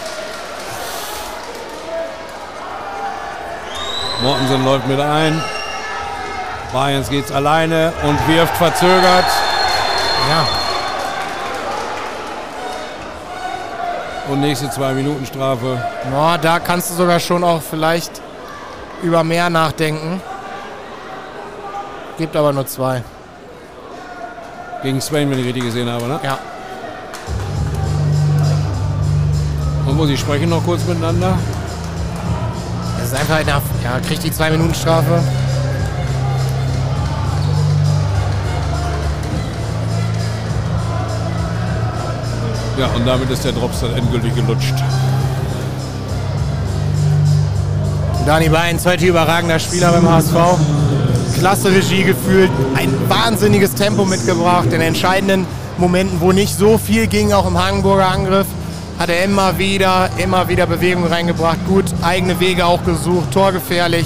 Mortensen läuft mit ein. Bayerns geht's alleine und wirft verzögert. Ja, Und nächste zwei Minuten Strafe. no, da kannst du sogar schon auch vielleicht über mehr nachdenken. Gibt aber nur zwei. Gegen Swain, wenn ich richtig gesehen habe. Ne? Ja. Und wo sie sprechen noch kurz miteinander. Ist einfach enough. Ja, kriegt die zwei Minuten Strafe. Ja, und damit ist der Drops dann endgültig gelutscht. Dani Beins, heute überragender Spieler beim HSV. Klasse Regie gefühlt, ein wahnsinniges Tempo mitgebracht. In entscheidenden Momenten, wo nicht so viel ging, auch im Hagenburger Angriff, hat er immer wieder, immer wieder Bewegung reingebracht. Gut, eigene Wege auch gesucht, torgefährlich.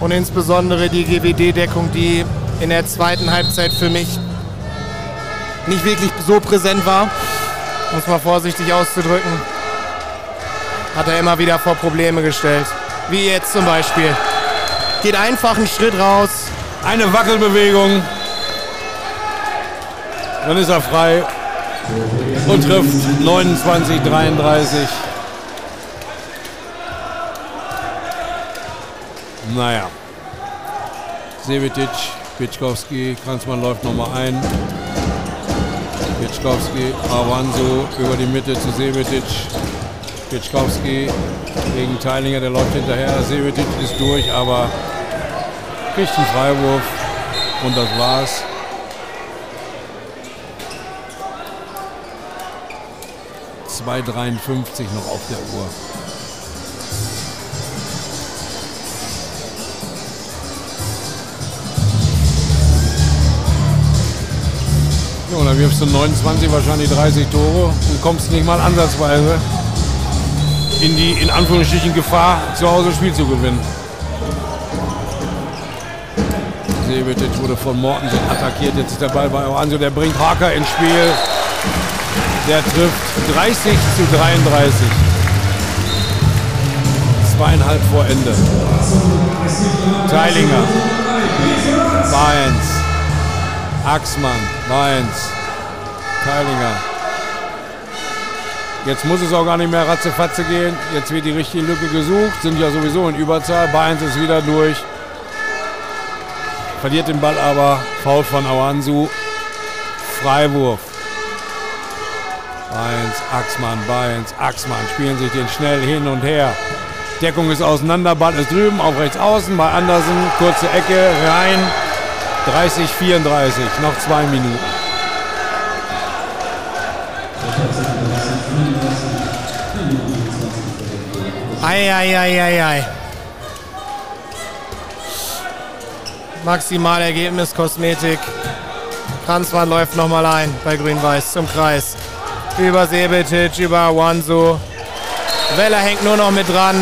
Und insbesondere die GWD-Deckung, die in der zweiten Halbzeit für mich nicht wirklich so präsent war, muss man vorsichtig auszudrücken hat er immer wieder vor Probleme gestellt. Wie jetzt zum Beispiel. Geht einfach einen Schritt raus. Eine Wackelbewegung. Dann ist er frei und trifft 29, 33. Naja. Sevetic, Pitschkowski, Kranzmann läuft nochmal ein. Pitschkowski, Avanzo über die Mitte zu Sevetic. Pitschkowski gegen Teilinger, der läuft hinterher. Sevetic ist durch, aber kriegt einen Freiwurf und das war's. Zwei 53 noch auf der Uhr. Ja, dann wirfst du 29, wahrscheinlich 30 Tore und kommst nicht mal ansatzweise in die in Anführungsstrichen Gefahr, zu Hause Spiel zu gewinnen. Sevetic wurde von Mortensen attackiert. Jetzt ist der Ball bei Oranzo. Der bringt Harker ins Spiel. Der trifft 30 zu 33. Zweieinhalb vor Ende. Teilinger. Bayens. Axmann. Bayens. Teilinger. Jetzt muss es auch gar nicht mehr ratzefatze gehen. Jetzt wird die richtige Lücke gesucht. Sind ja sowieso in Überzahl. Bayerns ist wieder durch. Verliert den Ball aber. Foul von Awansu. Freiwurf. Beins, Axmann, Beins, Axmann spielen sich den schnell hin und her. Deckung ist auseinander, Ball ist drüben, auf rechts außen, bei Andersen, kurze Ecke, rein. 30, 34, noch zwei Minuten. Eieieiei. Maximal Ergebnis Kosmetik. Kranzmann läuft nochmal ein bei Grün-Weiß zum Kreis. Über Sebetic, über Wansu. Weller hängt nur noch mit dran.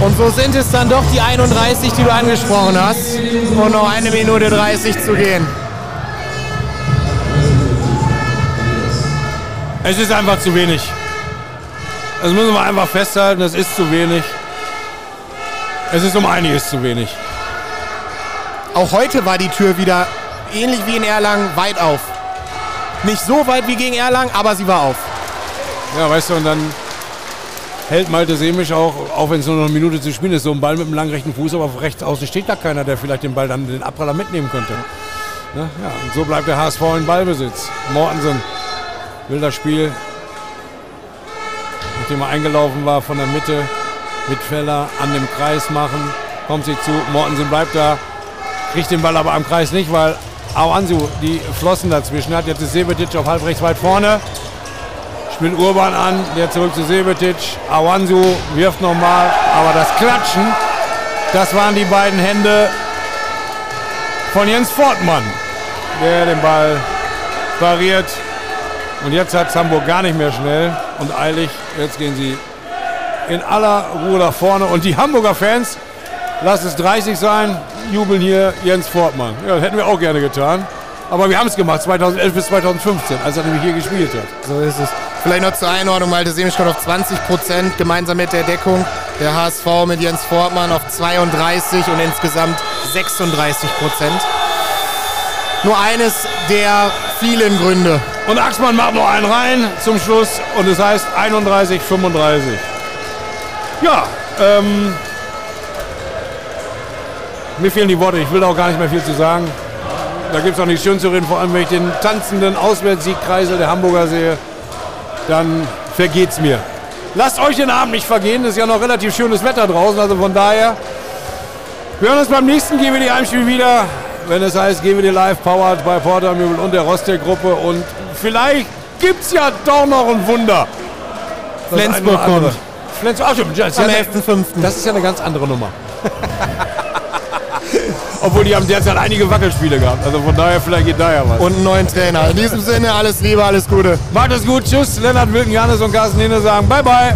Und so sind es dann doch die 31, die du angesprochen hast. Und noch eine Minute 30 zu gehen. Es ist einfach zu wenig. Das müssen wir einfach festhalten, es ist zu wenig. Es ist um einiges zu wenig. Auch heute war die Tür wieder ähnlich wie in Erlangen weit auf. Nicht so weit wie gegen Erlangen, aber sie war auf. Ja, weißt du, und dann hält Malte Semisch auch, auch wenn es nur noch eine Minute zu spielen ist, so ein Ball mit einem langen rechten Fuß, aber auf rechts außen steht da keiner, der vielleicht den Ball dann den Abpraller mitnehmen könnte. Ja, ja, und so bleibt der HSV in Ballbesitz. Mortensen will das Spiel, nachdem er eingelaufen war von der Mitte, mit Feller an dem Kreis machen. Kommt sie zu, Mortensen bleibt da, kriegt den Ball aber am Kreis nicht, weil Awansu die Flossen dazwischen hat. Jetzt ist Sebetic auf halb rechts weit vorne. Spielt Urban an, der zurück zu Sebetic. Awansu wirft nochmal, aber das Klatschen, das waren die beiden Hände von Jens Fortmann, der den Ball pariert. Und jetzt hat Hamburg gar nicht mehr schnell und eilig. Jetzt gehen sie in aller Ruhe nach vorne. Und die Hamburger Fans, lass es 30 sein, jubeln hier Jens Fortmann. Ja, das hätten wir auch gerne getan. Aber wir haben es gemacht, 2011 bis 2015, als er nämlich hier gespielt hat. So ist es. Vielleicht noch zur Einordnung, Malte Semisch kommt auf 20 Prozent gemeinsam mit der Deckung. Der HSV mit Jens Fortmann auf 32 und insgesamt 36 Prozent. Nur eines der vielen Gründe. Und Axmann macht noch einen rein zum Schluss und es heißt 31, 35. Ja, ähm, mir fehlen die Worte, ich will da auch gar nicht mehr viel zu sagen. Da gibt es auch nichts schön zu reden, vor allem wenn ich den tanzenden Auswärtssiegkreisel der Hamburger sehe, dann vergeht's mir. Lasst euch den Abend nicht vergehen, es ist ja noch relativ schönes Wetter draußen, also von daher, wir hören uns beim nächsten GWD Heimspiel wieder, wenn es heißt GWD Live Powered bei Porter Möbel und der Rostek Gruppe und vielleicht gibt's ja doch noch ein Wunder. Flensburg kommt. Flensburg, ach stimmt, Am ja eine- 11.05. Das ist ja eine ganz andere Nummer. [LAUGHS] Obwohl die haben derzeit einige Wackelspiele gehabt. Also von daher, vielleicht geht da ja was. Und einen neuen Trainer. In diesem Sinne, alles Liebe, alles Gute. Macht es gut. Tschüss. Lennart Wilken, Janis und Carsten Hine sagen Bye, bye.